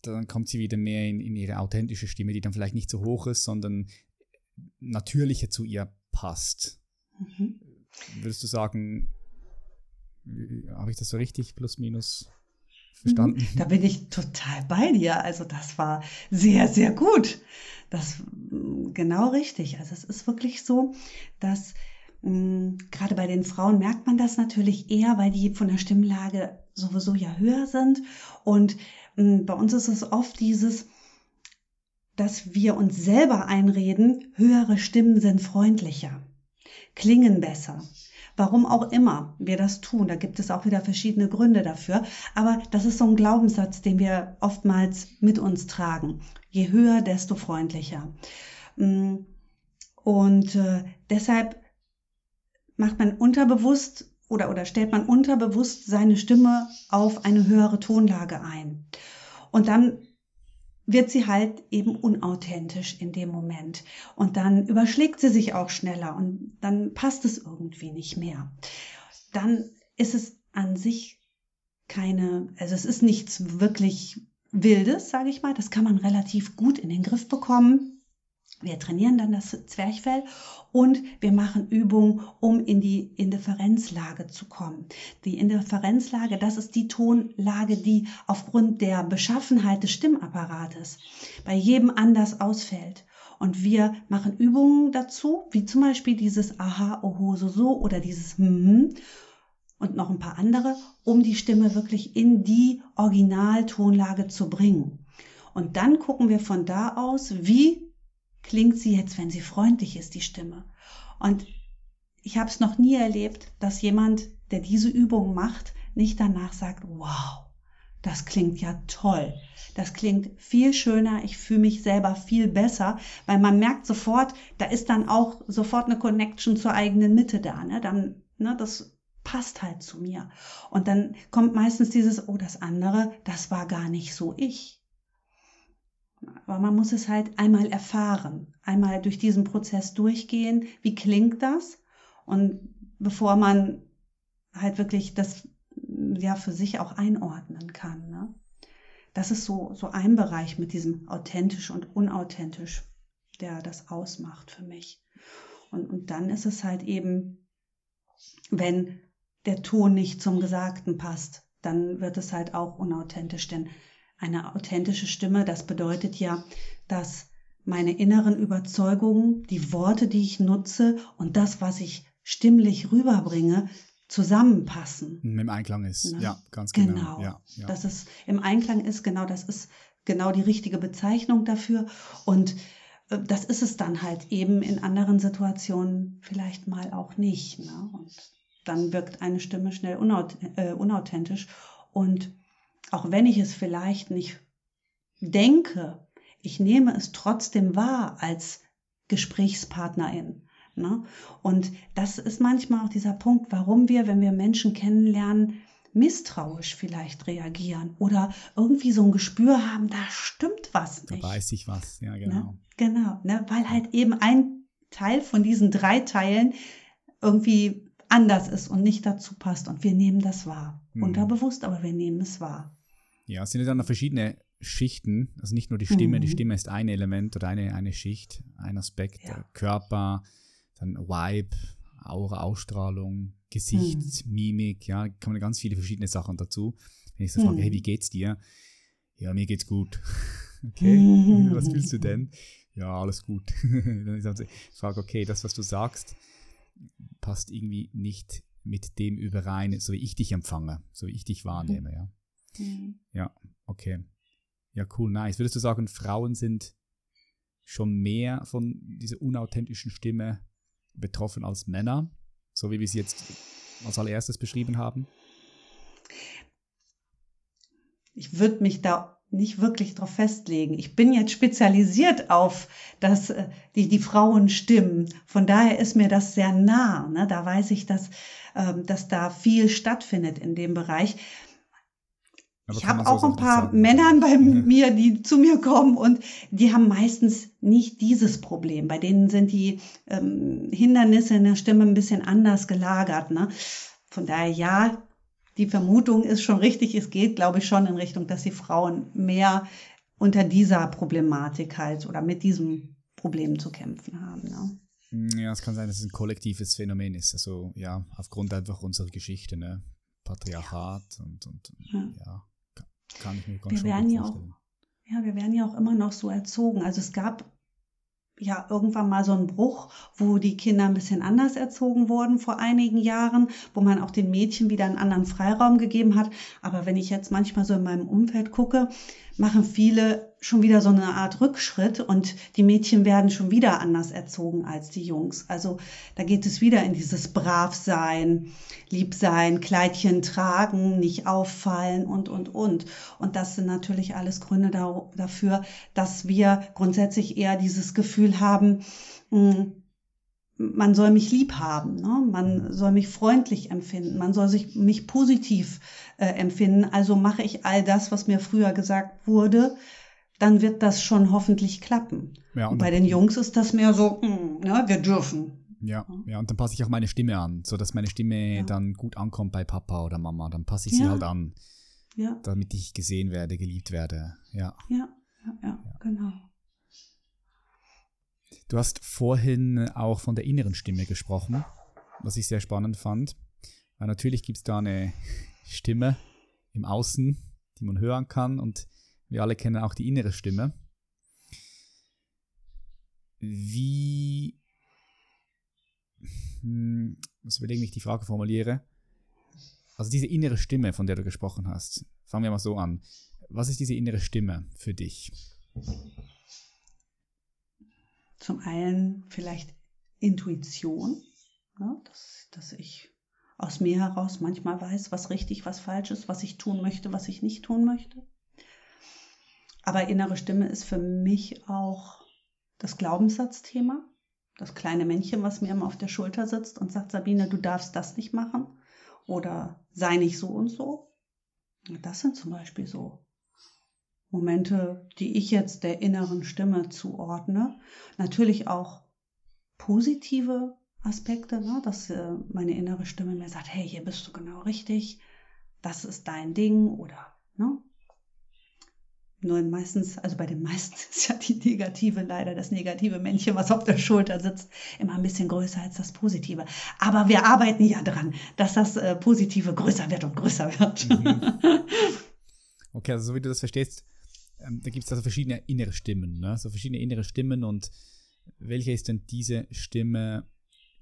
dann kommt sie wieder mehr in, in ihre authentische Stimme, die dann vielleicht nicht so hoch ist, sondern natürlicher zu ihr passt. Mhm. Würdest du sagen, habe ich das so richtig plus minus verstanden? Da bin ich total bei dir. Also das war sehr, sehr gut. Das genau richtig. Also es ist wirklich so, dass mh, gerade bei den Frauen merkt man das natürlich eher, weil die von der Stimmlage sowieso ja höher sind. Und mh, bei uns ist es oft dieses, dass wir uns selber einreden, höhere Stimmen sind freundlicher klingen besser. Warum auch immer wir das tun, da gibt es auch wieder verschiedene Gründe dafür. Aber das ist so ein Glaubenssatz, den wir oftmals mit uns tragen. Je höher, desto freundlicher. Mm, und äh, deshalb macht man unterbewusst oder, oder stellt man unterbewusst seine Stimme auf eine höhere Tonlage ein. Und dann wird sie halt eben unauthentisch in dem Moment. Und dann überschlägt sie sich auch schneller und dann passt es irgendwie nicht mehr. Dann ist es an sich keine, also es ist nichts wirklich Wildes, sage ich mal. Das kann man relativ gut in den Griff bekommen. Wir trainieren dann das Zwerchfell und wir machen Übungen, um in die Indifferenzlage zu kommen. Die Indifferenzlage, das ist die Tonlage, die aufgrund der Beschaffenheit des Stimmapparates bei jedem anders ausfällt. Und wir machen Übungen dazu, wie zum Beispiel dieses Aha, Oho, so, so oder dieses Hm und noch ein paar andere, um die Stimme wirklich in die Originaltonlage zu bringen. Und dann gucken wir von da aus, wie klingt sie jetzt, wenn sie freundlich ist, die Stimme. Und ich habe es noch nie erlebt, dass jemand, der diese Übung macht, nicht danach sagt, wow, das klingt ja toll. Das klingt viel schöner. Ich fühle mich selber viel besser, weil man merkt sofort, da ist dann auch sofort eine Connection zur eigenen Mitte da. Ne? Dann, ne, das passt halt zu mir. Und dann kommt meistens dieses, oh, das andere, das war gar nicht so ich. Aber man muss es halt einmal erfahren, einmal durch diesen Prozess durchgehen. Wie klingt das? Und bevor man halt wirklich das ja für sich auch einordnen kann. Ne? Das ist so, so ein Bereich mit diesem authentisch und unauthentisch, der das ausmacht für mich. Und, und dann ist es halt eben, wenn der Ton nicht zum Gesagten passt, dann wird es halt auch unauthentisch, denn eine authentische Stimme, das bedeutet ja, dass meine inneren Überzeugungen, die Worte, die ich nutze und das, was ich stimmlich rüberbringe, zusammenpassen. Im Einklang ist, ne? ja, ganz genau. Genau, ja, ja. dass es im Einklang ist, genau, das ist genau die richtige Bezeichnung dafür. Und äh, das ist es dann halt eben in anderen Situationen vielleicht mal auch nicht. Ne? Und dann wirkt eine Stimme schnell äh, unauthentisch. Und auch wenn ich es vielleicht nicht denke, ich nehme es trotzdem wahr als Gesprächspartnerin. Ne? Und das ist manchmal auch dieser Punkt, warum wir, wenn wir Menschen kennenlernen, misstrauisch vielleicht reagieren oder irgendwie so ein Gespür haben, da stimmt was nicht. Da weiß ich was, ja genau. Ne? Genau, ne? weil halt eben ein Teil von diesen drei Teilen irgendwie anders ist und nicht dazu passt und wir nehmen das wahr. Hm. Unterbewusst, aber wir nehmen es wahr. Ja, es sind ja dann verschiedene Schichten, also nicht nur die Stimme, mhm. die Stimme ist ein Element oder eine, eine Schicht, ein Aspekt, ja. Körper, dann Vibe, Aura, Ausstrahlung, Gesicht, mhm. Mimik, ja, kommen ganz viele verschiedene Sachen dazu. Wenn ich so frage, hey, wie mhm. geht's dir? Ja, mir geht's gut. okay, mhm. was fühlst du denn? Ja, alles gut. dann also, ich frage, okay, das, was du sagst, passt irgendwie nicht mit dem überein, so wie ich dich empfange, so wie ich dich wahrnehme, ja. Mhm. Ja, okay. Ja, cool, nice. Würdest du sagen, Frauen sind schon mehr von dieser unauthentischen Stimme betroffen als Männer, so wie wir sie jetzt als allererstes beschrieben haben? Ich würde mich da nicht wirklich drauf festlegen. Ich bin jetzt spezialisiert auf das, äh, die, die Frauenstimmen. Von daher ist mir das sehr nah. Ne? Da weiß ich, dass, ähm, dass da viel stattfindet in dem Bereich. Aber ich habe auch ein paar Männer bei mir, die zu mir kommen und die haben meistens nicht dieses Problem. Bei denen sind die ähm, Hindernisse in der Stimme ein bisschen anders gelagert. Ne? Von daher ja, die Vermutung ist schon richtig. Es geht, glaube ich, schon in Richtung, dass die Frauen mehr unter dieser Problematik halt oder mit diesem Problem zu kämpfen haben. Ne? Ja, es kann sein, dass es ein kollektives Phänomen ist. Also ja, aufgrund einfach unserer Geschichte, ne? Patriarchat ja. und, und ja. ja. Kann ich mir ganz wir werden ja auch, ja, wir werden ja auch immer noch so erzogen. Also es gab ja irgendwann mal so einen Bruch, wo die Kinder ein bisschen anders erzogen wurden vor einigen Jahren, wo man auch den Mädchen wieder einen anderen Freiraum gegeben hat. Aber wenn ich jetzt manchmal so in meinem Umfeld gucke, machen viele schon wieder so eine Art Rückschritt und die Mädchen werden schon wieder anders erzogen als die Jungs. Also da geht es wieder in dieses Bravsein, Liebsein, Kleidchen tragen, nicht auffallen und, und, und. Und das sind natürlich alles Gründe da, dafür, dass wir grundsätzlich eher dieses Gefühl haben, mh, hm, man soll mich lieb haben, ne? man soll mich freundlich empfinden, man soll sich mich positiv äh, empfinden. Also mache ich all das, was mir früher gesagt wurde, dann wird das schon hoffentlich klappen. Ja, und bei den Jungs ist das mehr so, mh, hm, ne, wir dürfen. Ja, ja, und dann passe ich auch meine Stimme an, sodass meine Stimme ja. dann gut ankommt bei Papa oder Mama. Dann passe ich ja. sie halt an, ja. damit ich gesehen werde, geliebt werde. Ja. Ja, ja, ja, genau. Du hast vorhin auch von der inneren Stimme gesprochen, was ich sehr spannend fand. Weil natürlich gibt es da eine Stimme im Außen, die man hören kann und wir alle kennen auch die innere Stimme. Wie, hm, muss überlegen, wie ich die Frage formuliere. Also diese innere Stimme, von der du gesprochen hast, fangen wir mal so an. Was ist diese innere Stimme für dich? Zum einen vielleicht Intuition, ne, dass, dass ich aus mir heraus manchmal weiß, was richtig, was falsch ist, was ich tun möchte, was ich nicht tun möchte. Aber innere Stimme ist für mich auch das Glaubenssatzthema. Das kleine Männchen, was mir immer auf der Schulter sitzt und sagt, Sabine, du darfst das nicht machen oder sei nicht so und so. Das sind zum Beispiel so Momente, die ich jetzt der inneren Stimme zuordne. Natürlich auch positive Aspekte, ne? dass äh, meine innere Stimme mir sagt, hey, hier bist du genau richtig, das ist dein Ding oder ne? Nur meistens, also bei den meisten ist ja die negative, leider das negative Männchen, was auf der Schulter sitzt, immer ein bisschen größer als das Positive. Aber wir arbeiten ja dran, dass das äh, Positive größer wird und größer wird. Mhm. Okay, also so wie du das verstehst, ähm, da gibt es also verschiedene innere Stimmen, ne? so verschiedene innere Stimmen und welche ist denn diese Stimme,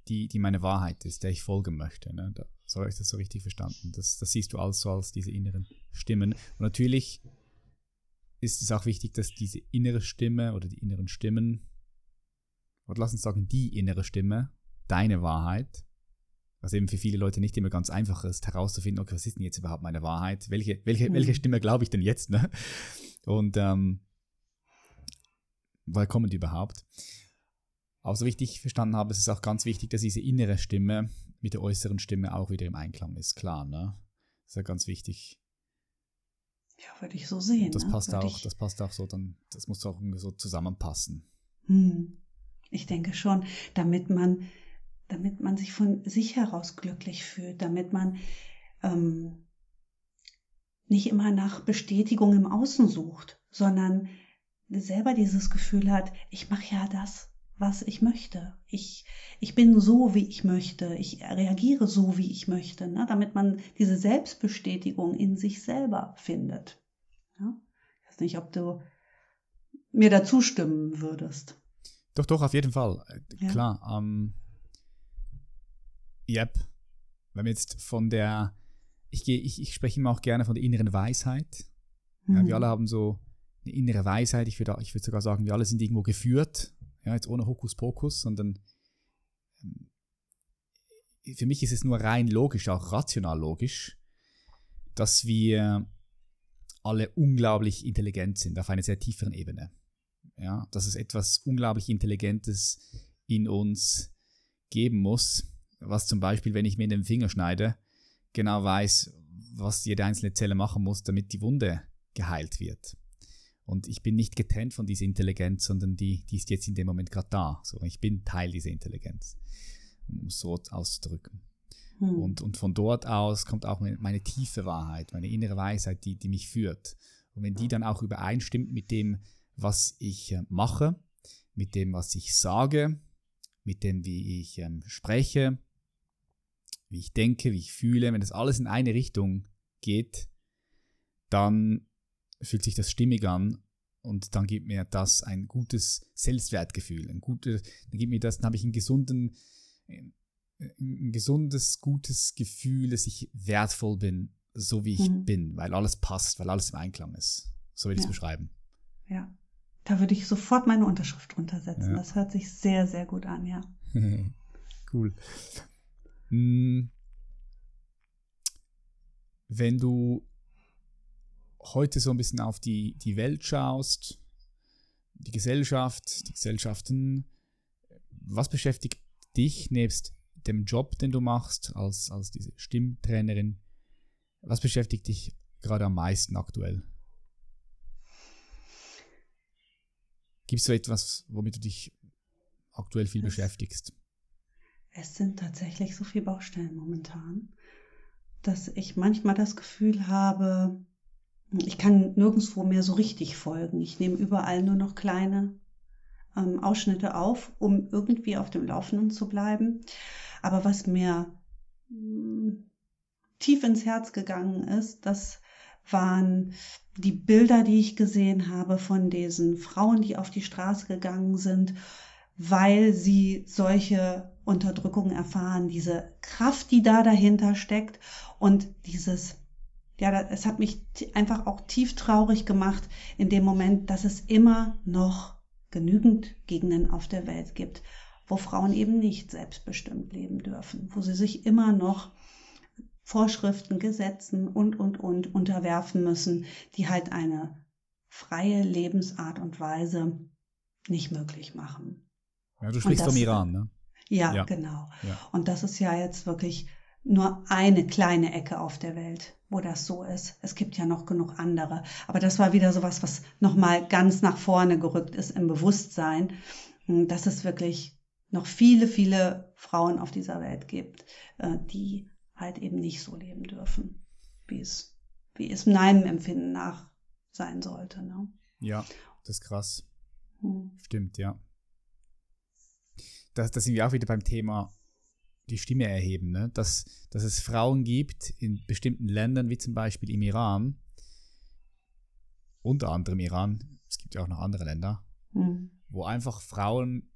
die, die meine Wahrheit ist, der ich folgen möchte. Ne? Da, so habe ich das so richtig verstanden. Das, das siehst du also als diese inneren Stimmen. Und natürlich ist es auch wichtig, dass diese innere Stimme oder die inneren Stimmen, oder lass uns sagen, die innere Stimme, deine Wahrheit, was eben für viele Leute nicht immer ganz einfach ist, herauszufinden, okay, was ist denn jetzt überhaupt meine Wahrheit? Welche, welche, mhm. welche Stimme glaube ich denn jetzt? Ne? Und ähm, woher kommen die überhaupt? Aber so wie ich dich verstanden habe, ist es auch ganz wichtig, dass diese innere Stimme mit der äußeren Stimme auch wieder im Einklang ist. Klar, ne? Das ist ja ganz wichtig. Ja, würde ich so sehen. Das ne? passt würde auch, das passt auch so, dann, das muss auch so zusammenpassen. Hm. Ich denke schon, damit man, damit man sich von sich heraus glücklich fühlt, damit man ähm, nicht immer nach Bestätigung im Außen sucht, sondern selber dieses Gefühl hat, ich mache ja das, was ich möchte. Ich, ich bin so, wie ich möchte. Ich reagiere so, wie ich möchte, ne? damit man diese Selbstbestätigung in sich selber findet. Ja? Ich weiß nicht, ob du mir da zustimmen würdest. Doch, doch, auf jeden Fall. Ja. Klar. Ähm, yep. Wenn wir jetzt von der, ich, gehe, ich, ich spreche immer auch gerne von der inneren Weisheit. Mhm. Ja, wir alle haben so eine innere Weisheit. Ich würde, ich würde sogar sagen, wir alle sind irgendwo geführt ja, jetzt ohne Hokuspokus, sondern ähm, für mich ist es nur rein logisch, auch rational logisch, dass wir alle unglaublich intelligent sind auf einer sehr tieferen Ebene. Ja, dass es etwas unglaublich Intelligentes in uns geben muss, was zum Beispiel, wenn ich mir den Finger schneide, genau weiß, was jede einzelne Zelle machen muss, damit die Wunde geheilt wird. Und ich bin nicht getrennt von dieser Intelligenz, sondern die, die ist jetzt in dem Moment gerade da. So, ich bin Teil dieser Intelligenz, um es so auszudrücken. Hm. Und, und von dort aus kommt auch meine, meine, tiefe Wahrheit, meine innere Weisheit, die, die mich führt. Und wenn die dann auch übereinstimmt mit dem, was ich äh, mache, mit dem, was ich sage, mit dem, wie ich ähm, spreche, wie ich denke, wie ich fühle, wenn das alles in eine Richtung geht, dann fühlt sich das stimmig an und dann gibt mir das ein gutes Selbstwertgefühl, ein gutes, dann gibt mir das, dann habe ich einen gesunden, ein gesundes, gutes Gefühl, dass ich wertvoll bin, so wie ich mhm. bin, weil alles passt, weil alles im Einklang ist. So würde ich es beschreiben. Ja, da würde ich sofort meine Unterschrift drunter setzen. Ja. Das hört sich sehr, sehr gut an, ja. cool. Hm. Wenn du heute so ein bisschen auf die, die Welt schaust, die Gesellschaft, die Gesellschaften, was beschäftigt dich nebst dem Job, den du machst als, als diese Stimmtrainerin, was beschäftigt dich gerade am meisten aktuell? Gibt es so etwas, womit du dich aktuell viel das, beschäftigst? es sind tatsächlich so viele Baustellen momentan, dass ich manchmal das Gefühl habe, ich kann nirgendwo mehr so richtig folgen. Ich nehme überall nur noch kleine ähm, Ausschnitte auf, um irgendwie auf dem Laufenden zu bleiben. Aber was mir mh, hm, tief ins Herz gegangen ist, das waren die Bilder, die ich gesehen habe von diesen Frauen, die auf die Straße gegangen sind, weil sie solche Unterdrückung erfahren, diese Kraft, die da dahinter steckt und dieses, ja, es hat mich einfach auch tief traurig gemacht in dem Moment, dass es immer noch genügend Gegenden auf der Welt gibt, wo Frauen eben nicht selbstbestimmt leben dürfen, wo sie sich immer noch Vorschriften, Gesetzen und, und, und unterwerfen müssen, die halt eine freie Lebensart und Weise nicht möglich machen. Ja, du sprichst das, vom Iran, ne? Ja, ja. genau. Ja. Und das ist ja jetzt wirklich nur eine kleine Ecke auf der Welt, wo das so ist. Es gibt ja noch genug andere. Aber das war wieder sowas, was nochmal ganz nach vorne gerückt ist im Bewusstsein, hm, dass es wirklich noch viele, viele Frauen auf dieser Welt gibt, äh, die halt eben nicht so leben dürfen, wie es, wie es meinem Empfinden nach sein sollte. Ne? Ja, das ist krass. Hm. Stimmt, ja. Da, da sind wir auch wieder beim Thema die Stimme erheben, ne? dass, dass es Frauen gibt in bestimmten Ländern, wie zum Beispiel im Iran, unter anderem Iran, es gibt ja auch noch andere Länder, mhm. wo einfach Frauen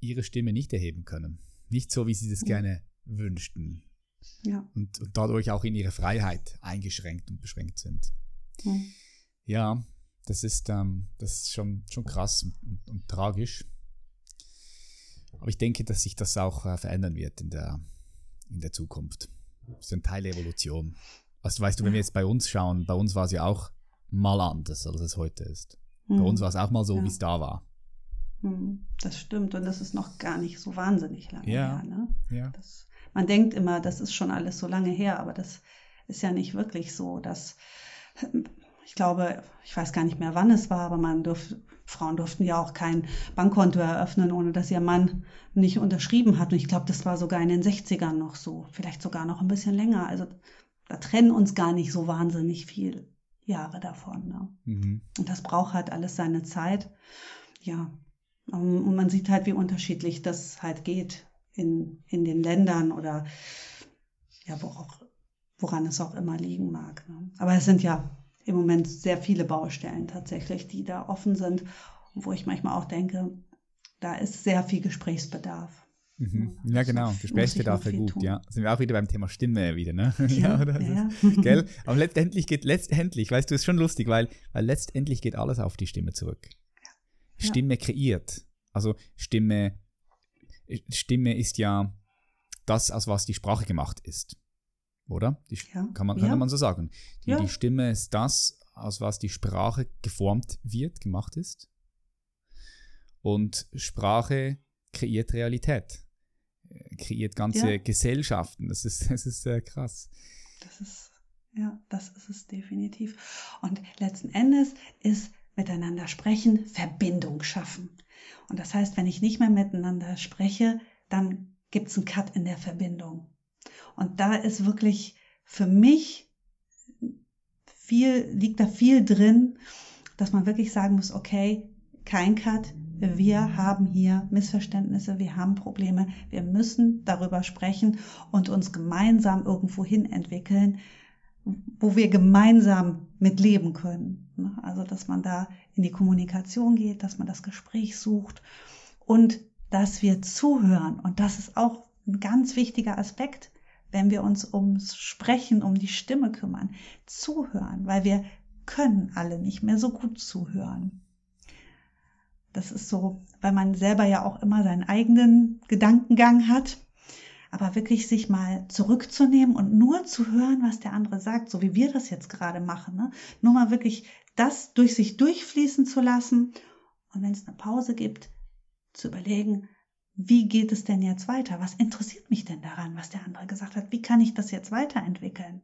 ihre Stimme nicht erheben können. Nicht so, wie sie das mhm. gerne wünschten. Ja. Und, und, dadurch auch in ihre Freiheit eingeschränkt und beschränkt sind. Mhm. Ja, das ist, ähm, das ist schon, schon krass und, und, und, tragisch. Aber ich denke, dass sich das auch äh, verändern wird in der, in der Zukunft. Das ist ein Teil der Evolution. Also weißt du, wenn wir jetzt bei uns schauen, bei uns war es ja auch mal anders, als es heute ist. Mhm. Bei uns war es auch mal so, ja. wie es da war. Mhm. Das stimmt und das ist noch gar nicht so wahnsinnig lange ja. her. Ne? Ja. Das, man denkt immer, das ist schon alles so lange her, aber das ist ja nicht wirklich so. Dass, ich glaube, ich weiß gar nicht mehr, wann es war, aber man dürf, Frauen durften ja auch kein Bankkonto eröffnen, ohne dass ihr Mann nicht unterschrieben hat. Und ich glaube, das war sogar in den 60ern noch so, vielleicht sogar noch ein bisschen länger. Also da trennen uns gar nicht so wahnsinnig viel Jahre davon. Ne? Mhm. Und das braucht halt alles seine Zeit. Ja. Und man sieht halt, wie unterschiedlich das halt geht in, in den Ländern oder ja, wo auch, woran es auch immer liegen mag. Ne? Aber es sind ja im Moment sehr viele Baustellen tatsächlich, die da offen sind, wo ich manchmal auch denke, da ist sehr viel Gesprächsbedarf. Mhm. Ja, genau. Gesprächsbedarf wäre gut, tun. ja. Sind wir auch wieder beim Thema Stimme wieder, ne? Ja, oder? Ja. Ist, gell? Aber letztendlich geht, letztendlich, weißt du, ist schon lustig, weil, weil letztendlich geht alles auf die Stimme zurück. Ja. Stimme kreiert. Also Stimme Stimme ist ja das, aus was die Sprache gemacht ist. Oder? Die, ja. Kann man, könnte ja. man so sagen. Die, ja. die Stimme ist das, aus was die Sprache geformt wird, gemacht ist. Und Sprache kreiert Realität, kreiert ganze Gesellschaften. Das ist, das ist sehr krass. Das ist, ja, das ist es definitiv. Und letzten Endes ist miteinander sprechen Verbindung schaffen. Und das heißt, wenn ich nicht mehr miteinander spreche, dann gibt es einen Cut in der Verbindung. Und da ist wirklich für mich viel, liegt da viel drin, dass man wirklich sagen muss, okay, kein Cut, wir haben hier Missverständnisse, wir haben Probleme, wir müssen darüber sprechen und uns gemeinsam irgendwo hin entwickeln, wo wir gemeinsam mit leben können. Ne? Also, dass man da in die Kommunikation geht, dass man das Gespräch sucht und dass wir zuhören. Und das ist auch ein ganz wichtiger Aspekt, wenn wir uns ums Sprechen, um die Stimme kümmern. Zuhören, weil wir können alle nicht mehr so gut zuhören. Das ist so, weil man selber ja auch immer seinen eigenen Gedankengang hat aber wirklich sich mal zurückzunehmen und nur zu hören, was der andere sagt, so wie wir das jetzt gerade machen. Ne? Nur mal wirklich das durch sich durchfließen zu lassen und wenn es eine Pause gibt, zu überlegen, wie geht es denn jetzt weiter? Was interessiert mich denn daran, was der andere gesagt hat? Wie kann ich das jetzt weiterentwickeln?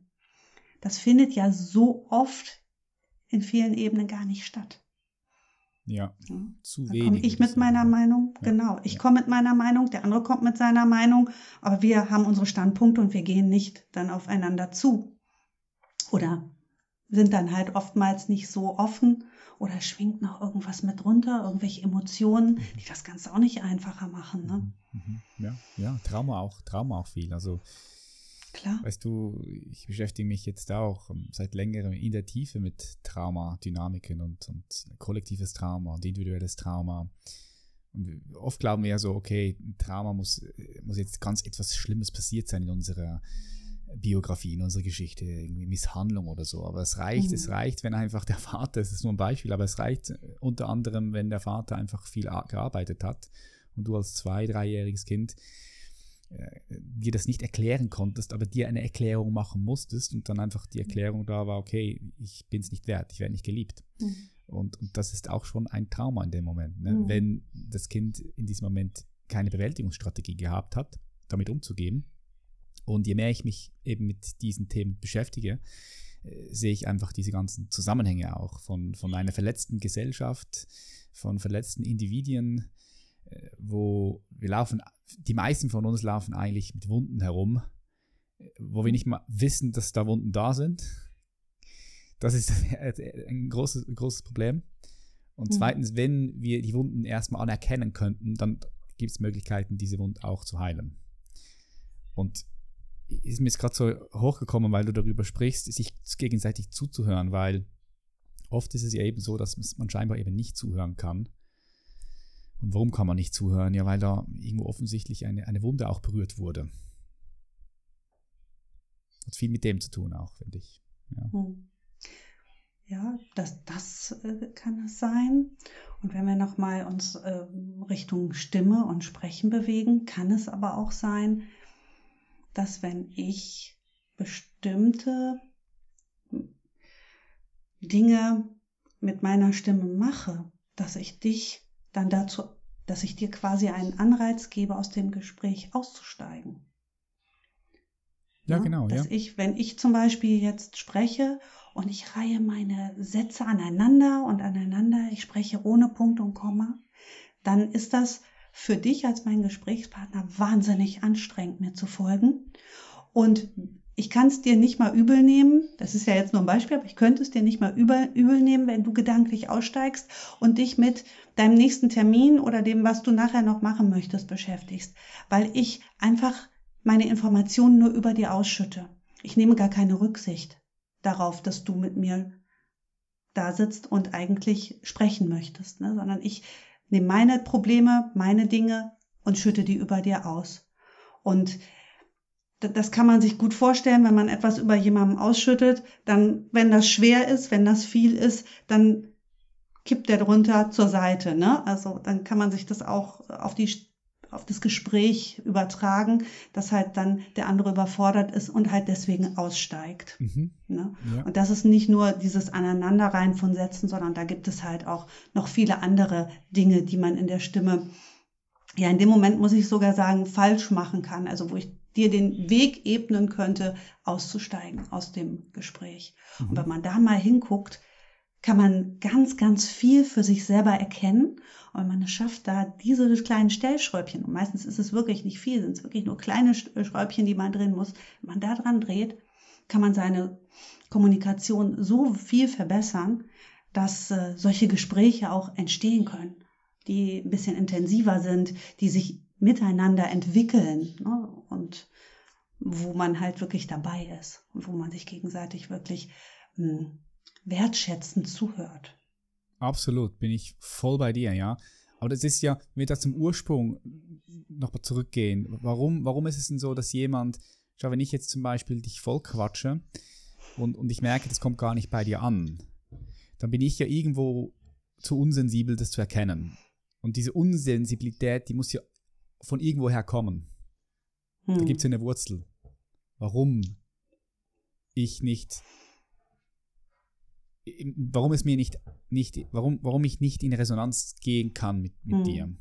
Das findet ja so oft in vielen Ebenen gar nicht statt. Ja, zu da wenig. komme ich mit meiner Meinung, Ja. genau. Ich Ja. komme mit meiner Meinung, der andere kommt mit seiner Meinung, aber wir haben unsere Standpunkte und wir gehen nicht dann aufeinander zu. Oder sind dann halt oftmals nicht so offen oder schwingt noch irgendwas mit runter, irgendwelche Emotionen, die das Ganze auch nicht einfacher machen. Ne? Mhm. Ja, ja, Trauma auch, Trauma auch viel. Also, Klar. weißt du, ich beschäftige mich jetzt auch ähm, seit längerem in der Tiefe mit Trauma, Dynamiken und, und kollektives Trauma und individuelles Trauma. Und oft glauben wir ja so, okay, Trauma muss, muss jetzt ganz etwas Schlimmes passiert sein in unserer Biografie, in unserer Geschichte, irgendwie Misshandlung oder so. Aber es reicht, Mhm. es reicht, wenn einfach der Vater, das ist nur ein Beispiel, aber es reicht äh, unter anderem, wenn der Vater einfach viel gearbeitet hat und du als zwei-, dreijähriges Kind äh, dir das nicht erklären konntest, aber dir eine Erklärung machen musstest und dann einfach die Erklärung da war, okay, ich bin es nicht wert, ich werde nicht geliebt. Mhm. Und, und das ist auch schon ein Trauma in dem Moment, ne? Mhm. wenn das Kind in diesem Moment keine Bewältigungsstrategie gehabt hat, damit umzugehen. Und je mehr ich mich eben mit diesen Themen beschäftige, äh, sehe ich einfach diese ganzen Zusammenhänge auch von, von einer verletzten Gesellschaft, von verletzten Individuen, äh, wo wir laufen, die meisten von uns laufen eigentlich mit Wunden herum, wo wir nicht mal wissen, dass da Wunden da sind. Das ist ein großes, großes Problem. Und Mhm. zweitens, wenn wir die Wunden erstmal anerkennen könnten, dann gibt es Möglichkeiten, diese Wunden auch zu heilen. Und ist mir jetzt gerade so hochgekommen, weil du darüber sprichst, sich gegenseitig zuzuhören, weil oft ist es ja eben so, dass man scheinbar eben nicht zuhören kann. Und warum kann man nicht zuhören? Ja, weil da irgendwo offensichtlich eine, eine Wunde auch berührt wurde. Hat viel mit dem zu tun auch, finde ich. Ja. Hm. Ja, das, das äh, kann es sein. Und wenn wir nochmal uns äh, Richtung Stimme und Sprechen bewegen, kann es aber auch sein, dass wenn ich bestimmte Dinge mit meiner Stimme mache, dass ich dich dann dazu, dass ich dir quasi einen Anreiz gebe, aus dem Gespräch auszusteigen. Ja, Ne? genau, Dass ja. ich, wenn ich zum Beispiel jetzt spreche und ich reihe meine Sätze aneinander und aneinander, ich spreche ohne Punkt und Komma, dann ist das für dich als mein Gesprächspartner wahnsinnig anstrengend, mir zu folgen. Und ich kann es dir nicht mal übel nehmen, das ist ja jetzt nur ein Beispiel, aber ich könnte es dir nicht mal übel, übel nehmen, wenn du gedanklich aussteigst und dich mit deinem nächsten Termin oder dem, was du nachher noch machen möchtest, beschäftigst, weil ich einfach meine Informationen nur über dir ausschütte. Ich nehme gar keine Rücksicht darauf, dass du mit mir da sitzt und eigentlich sprechen möchtest, ne? sondern ich nehme meine Probleme, meine Dinge und schütte die über dir aus. Und das kann man sich gut vorstellen, wenn man etwas über jemanden ausschüttet, dann, wenn das schwer ist, wenn das viel ist, dann kippt der drunter zur Seite, ne? Also dann kann man sich das auch auf die auf das Gespräch übertragen, dass halt dann der andere überfordert ist und halt deswegen aussteigt. Mhm. Ne? Ja. Und das ist nicht nur dieses Aneinanderreihen von Sätzen, sondern da gibt es halt auch noch viele andere Dinge, die man in der Stimme, ja, in dem Moment muss ich sogar sagen, falsch machen kann. Also wo ich dir den Weg ebnen könnte, auszusteigen aus dem Gespräch. Und wenn man da mal hinguckt, kann man ganz, ganz viel für sich selber erkennen. Und man schafft, da diese kleinen Stellschräubchen, und meistens ist es wirklich nicht viel, sind es wirklich nur kleine Schräubchen, die man drehen muss, wenn man da dran dreht, kann man seine Kommunikation so viel verbessern, dass äh, solche Gespräche auch entstehen können, die ein bisschen intensiver sind, die sich miteinander entwickeln ne? und wo man halt wirklich dabei ist und wo man sich gegenseitig wirklich mh, wertschätzend zuhört. Absolut, bin ich voll bei dir, ja. Aber das ist ja, wenn wir da zum Ursprung nochmal zurückgehen, warum, warum ist es denn so, dass jemand, schau, wenn ich jetzt zum Beispiel dich voll quatsche und, und ich merke, das kommt gar nicht bei dir an, dann bin ich ja irgendwo zu unsensibel, das zu erkennen. Und diese Unsensibilität, die muss ja von irgendwoher kommen. Da Hm. gibt es ja eine Wurzel. Warum ich nicht, warum es mir nicht, nicht warum, warum ich nicht in Resonanz gehen kann mit, mit Hm. dir.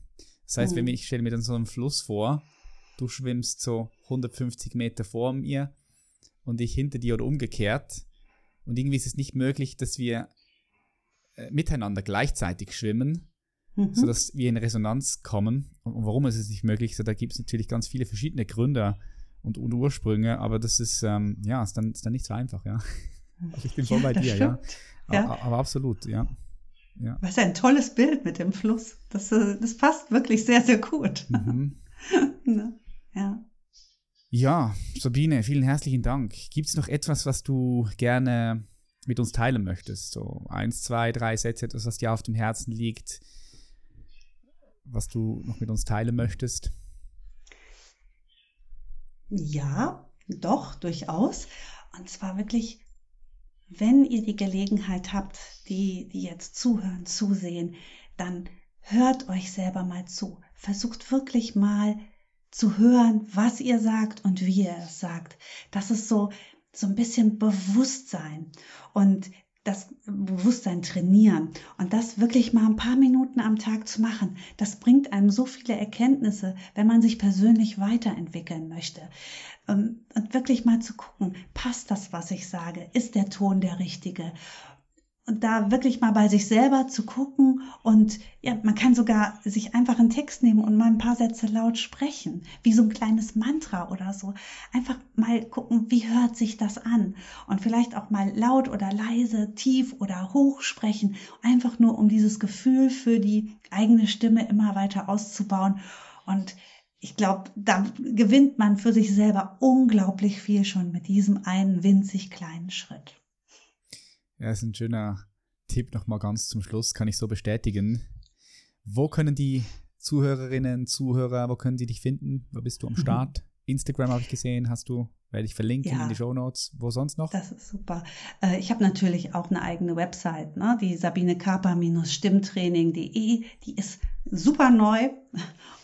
Das heißt, wenn Hm. ich stelle mir dann so einen Fluss vor, du schwimmst so 150 Meter vor mir und ich hinter dir oder umgekehrt und irgendwie ist es nicht möglich, dass wir äh, miteinander gleichzeitig schwimmen, mhm. sodass wir in Resonanz kommen. Und warum ist es nicht möglich? So, da gibt es natürlich ganz viele verschiedene Gründe und, und Ursprünge, aber das ist, ähm, ja, ist dann, ist dann nicht so einfach, ja. Also ich bin voll ja, bei dir, ja. ja. Aber, aber, absolut, ja. ja. Was ein tolles Bild mit dem Fluss. Das, äh, das passt wirklich sehr, sehr gut. Mhm. Ne? ja. Ja, Sabine, vielen herzlichen Dank. Gibt es noch etwas, was du gerne mit uns teilen möchtest? So eins, zwei, drei Sätze, etwas, was dir auf dem Herzen liegt, was du noch mit uns teilen möchtest? Ja, doch, durchaus. Und zwar wirklich, wenn ihr die Gelegenheit habt, die, die jetzt zuhören, zusehen, dann hört euch selber mal zu. Versucht wirklich mal zu hören, was ihr sagt und wie ihr es sagt. Das ist so, so ein bisschen Bewusstsein und das Bewusstsein trainieren und das wirklich mal ein paar Minuten am Tag zu machen, das bringt einem so viele Erkenntnisse, wenn man sich persönlich weiterentwickeln möchte. Ähm, und wirklich mal zu gucken, passt das, was ich sage? Ist der Ton der richtige? Da wirklich mal bei sich selber zu gucken und ja, man kann sogar sich einfach einen Text nehmen und mal ein paar Sätze laut sprechen, wie so ein kleines Mantra oder so. Einfach mal gucken, wie hört sich das an und vielleicht auch mal laut oder leise, tief oder hoch sprechen, einfach nur um dieses Gefühl für die eigene Stimme immer weiter auszubauen und ich glaube, da gewinnt man für sich selber unglaublich viel schon mit diesem einen winzig kleinen Schritt. Ja, ist ein schöner Tipp nochmal ganz zum Schluss, kann ich so bestätigen. Wo können die Zuhörerinnen, Zuhörer, wo können die dich finden? Wo bist du am Start? Instagram habe ich gesehen, hast du, werde ich verlinken ja, in die Show Notes. Wo sonst noch? Das ist super. Äh, ich habe natürlich auch eine eigene Website, ne? die Sabine stimmtraining.de. Die ist super neu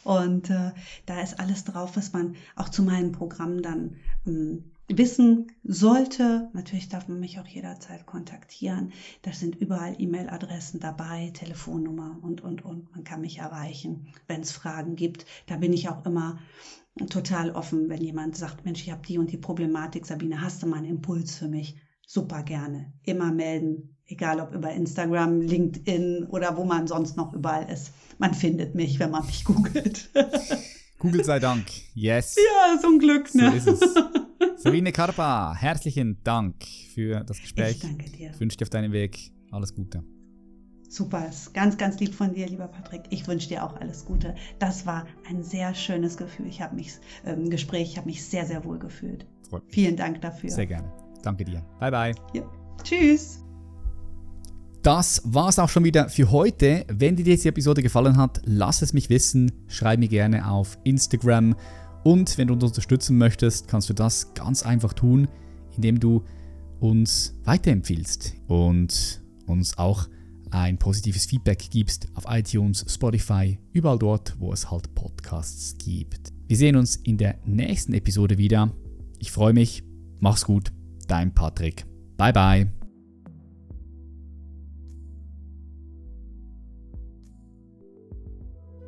und äh, da ist alles drauf, was man auch zu meinen Programmen dann ähm, wissen sollte. Natürlich darf man mich auch jederzeit kontaktieren. Da sind überall E-Mail-Adressen dabei, Telefonnummer und, und, und. Man kann mich erreichen, wenn es Fragen gibt. Da bin ich auch immer total offen, wenn jemand sagt, Mensch, ich habe die und die Problematik. Sabine, hast du mal einen Impuls für mich? Super gerne. Immer melden, egal ob über Instagram, LinkedIn oder wo man sonst noch überall ist. Man findet mich, wenn man mich googelt. Google sei Dank. Yes. Ja, so ein Glück, ne? So ist es. Sabine Karpa, herzlichen Dank für das Gespräch. Ich danke dir. Ich wünsche dir auf deinem Weg alles Gute. Super, ist ganz, ganz lieb von dir, lieber Patrick. Ich wünsche dir auch alles Gute. Das war ein sehr schönes Gefühl. Ich habe mich ähm, Gespräch, ich habe mich sehr, sehr wohl gefühlt. Freut mich. Vielen Dank dafür. Sehr gerne. Danke dir. Bye, bye. Ja. Tschüss. Das war's auch schon wieder für heute. Wenn dir diese Episode gefallen hat, lass es mich wissen. Schreib mir gerne auf Instagram und wenn du uns unterstützen möchtest, kannst du das ganz einfach tun, indem du uns weiterempfiehlst und uns auch ein positives Feedback gibst auf iTunes, Spotify, überall dort, wo es halt Podcasts gibt. Wir sehen uns in der nächsten Episode wieder. Ich freue mich. Mach's gut. Dein Patrick. Bye bye.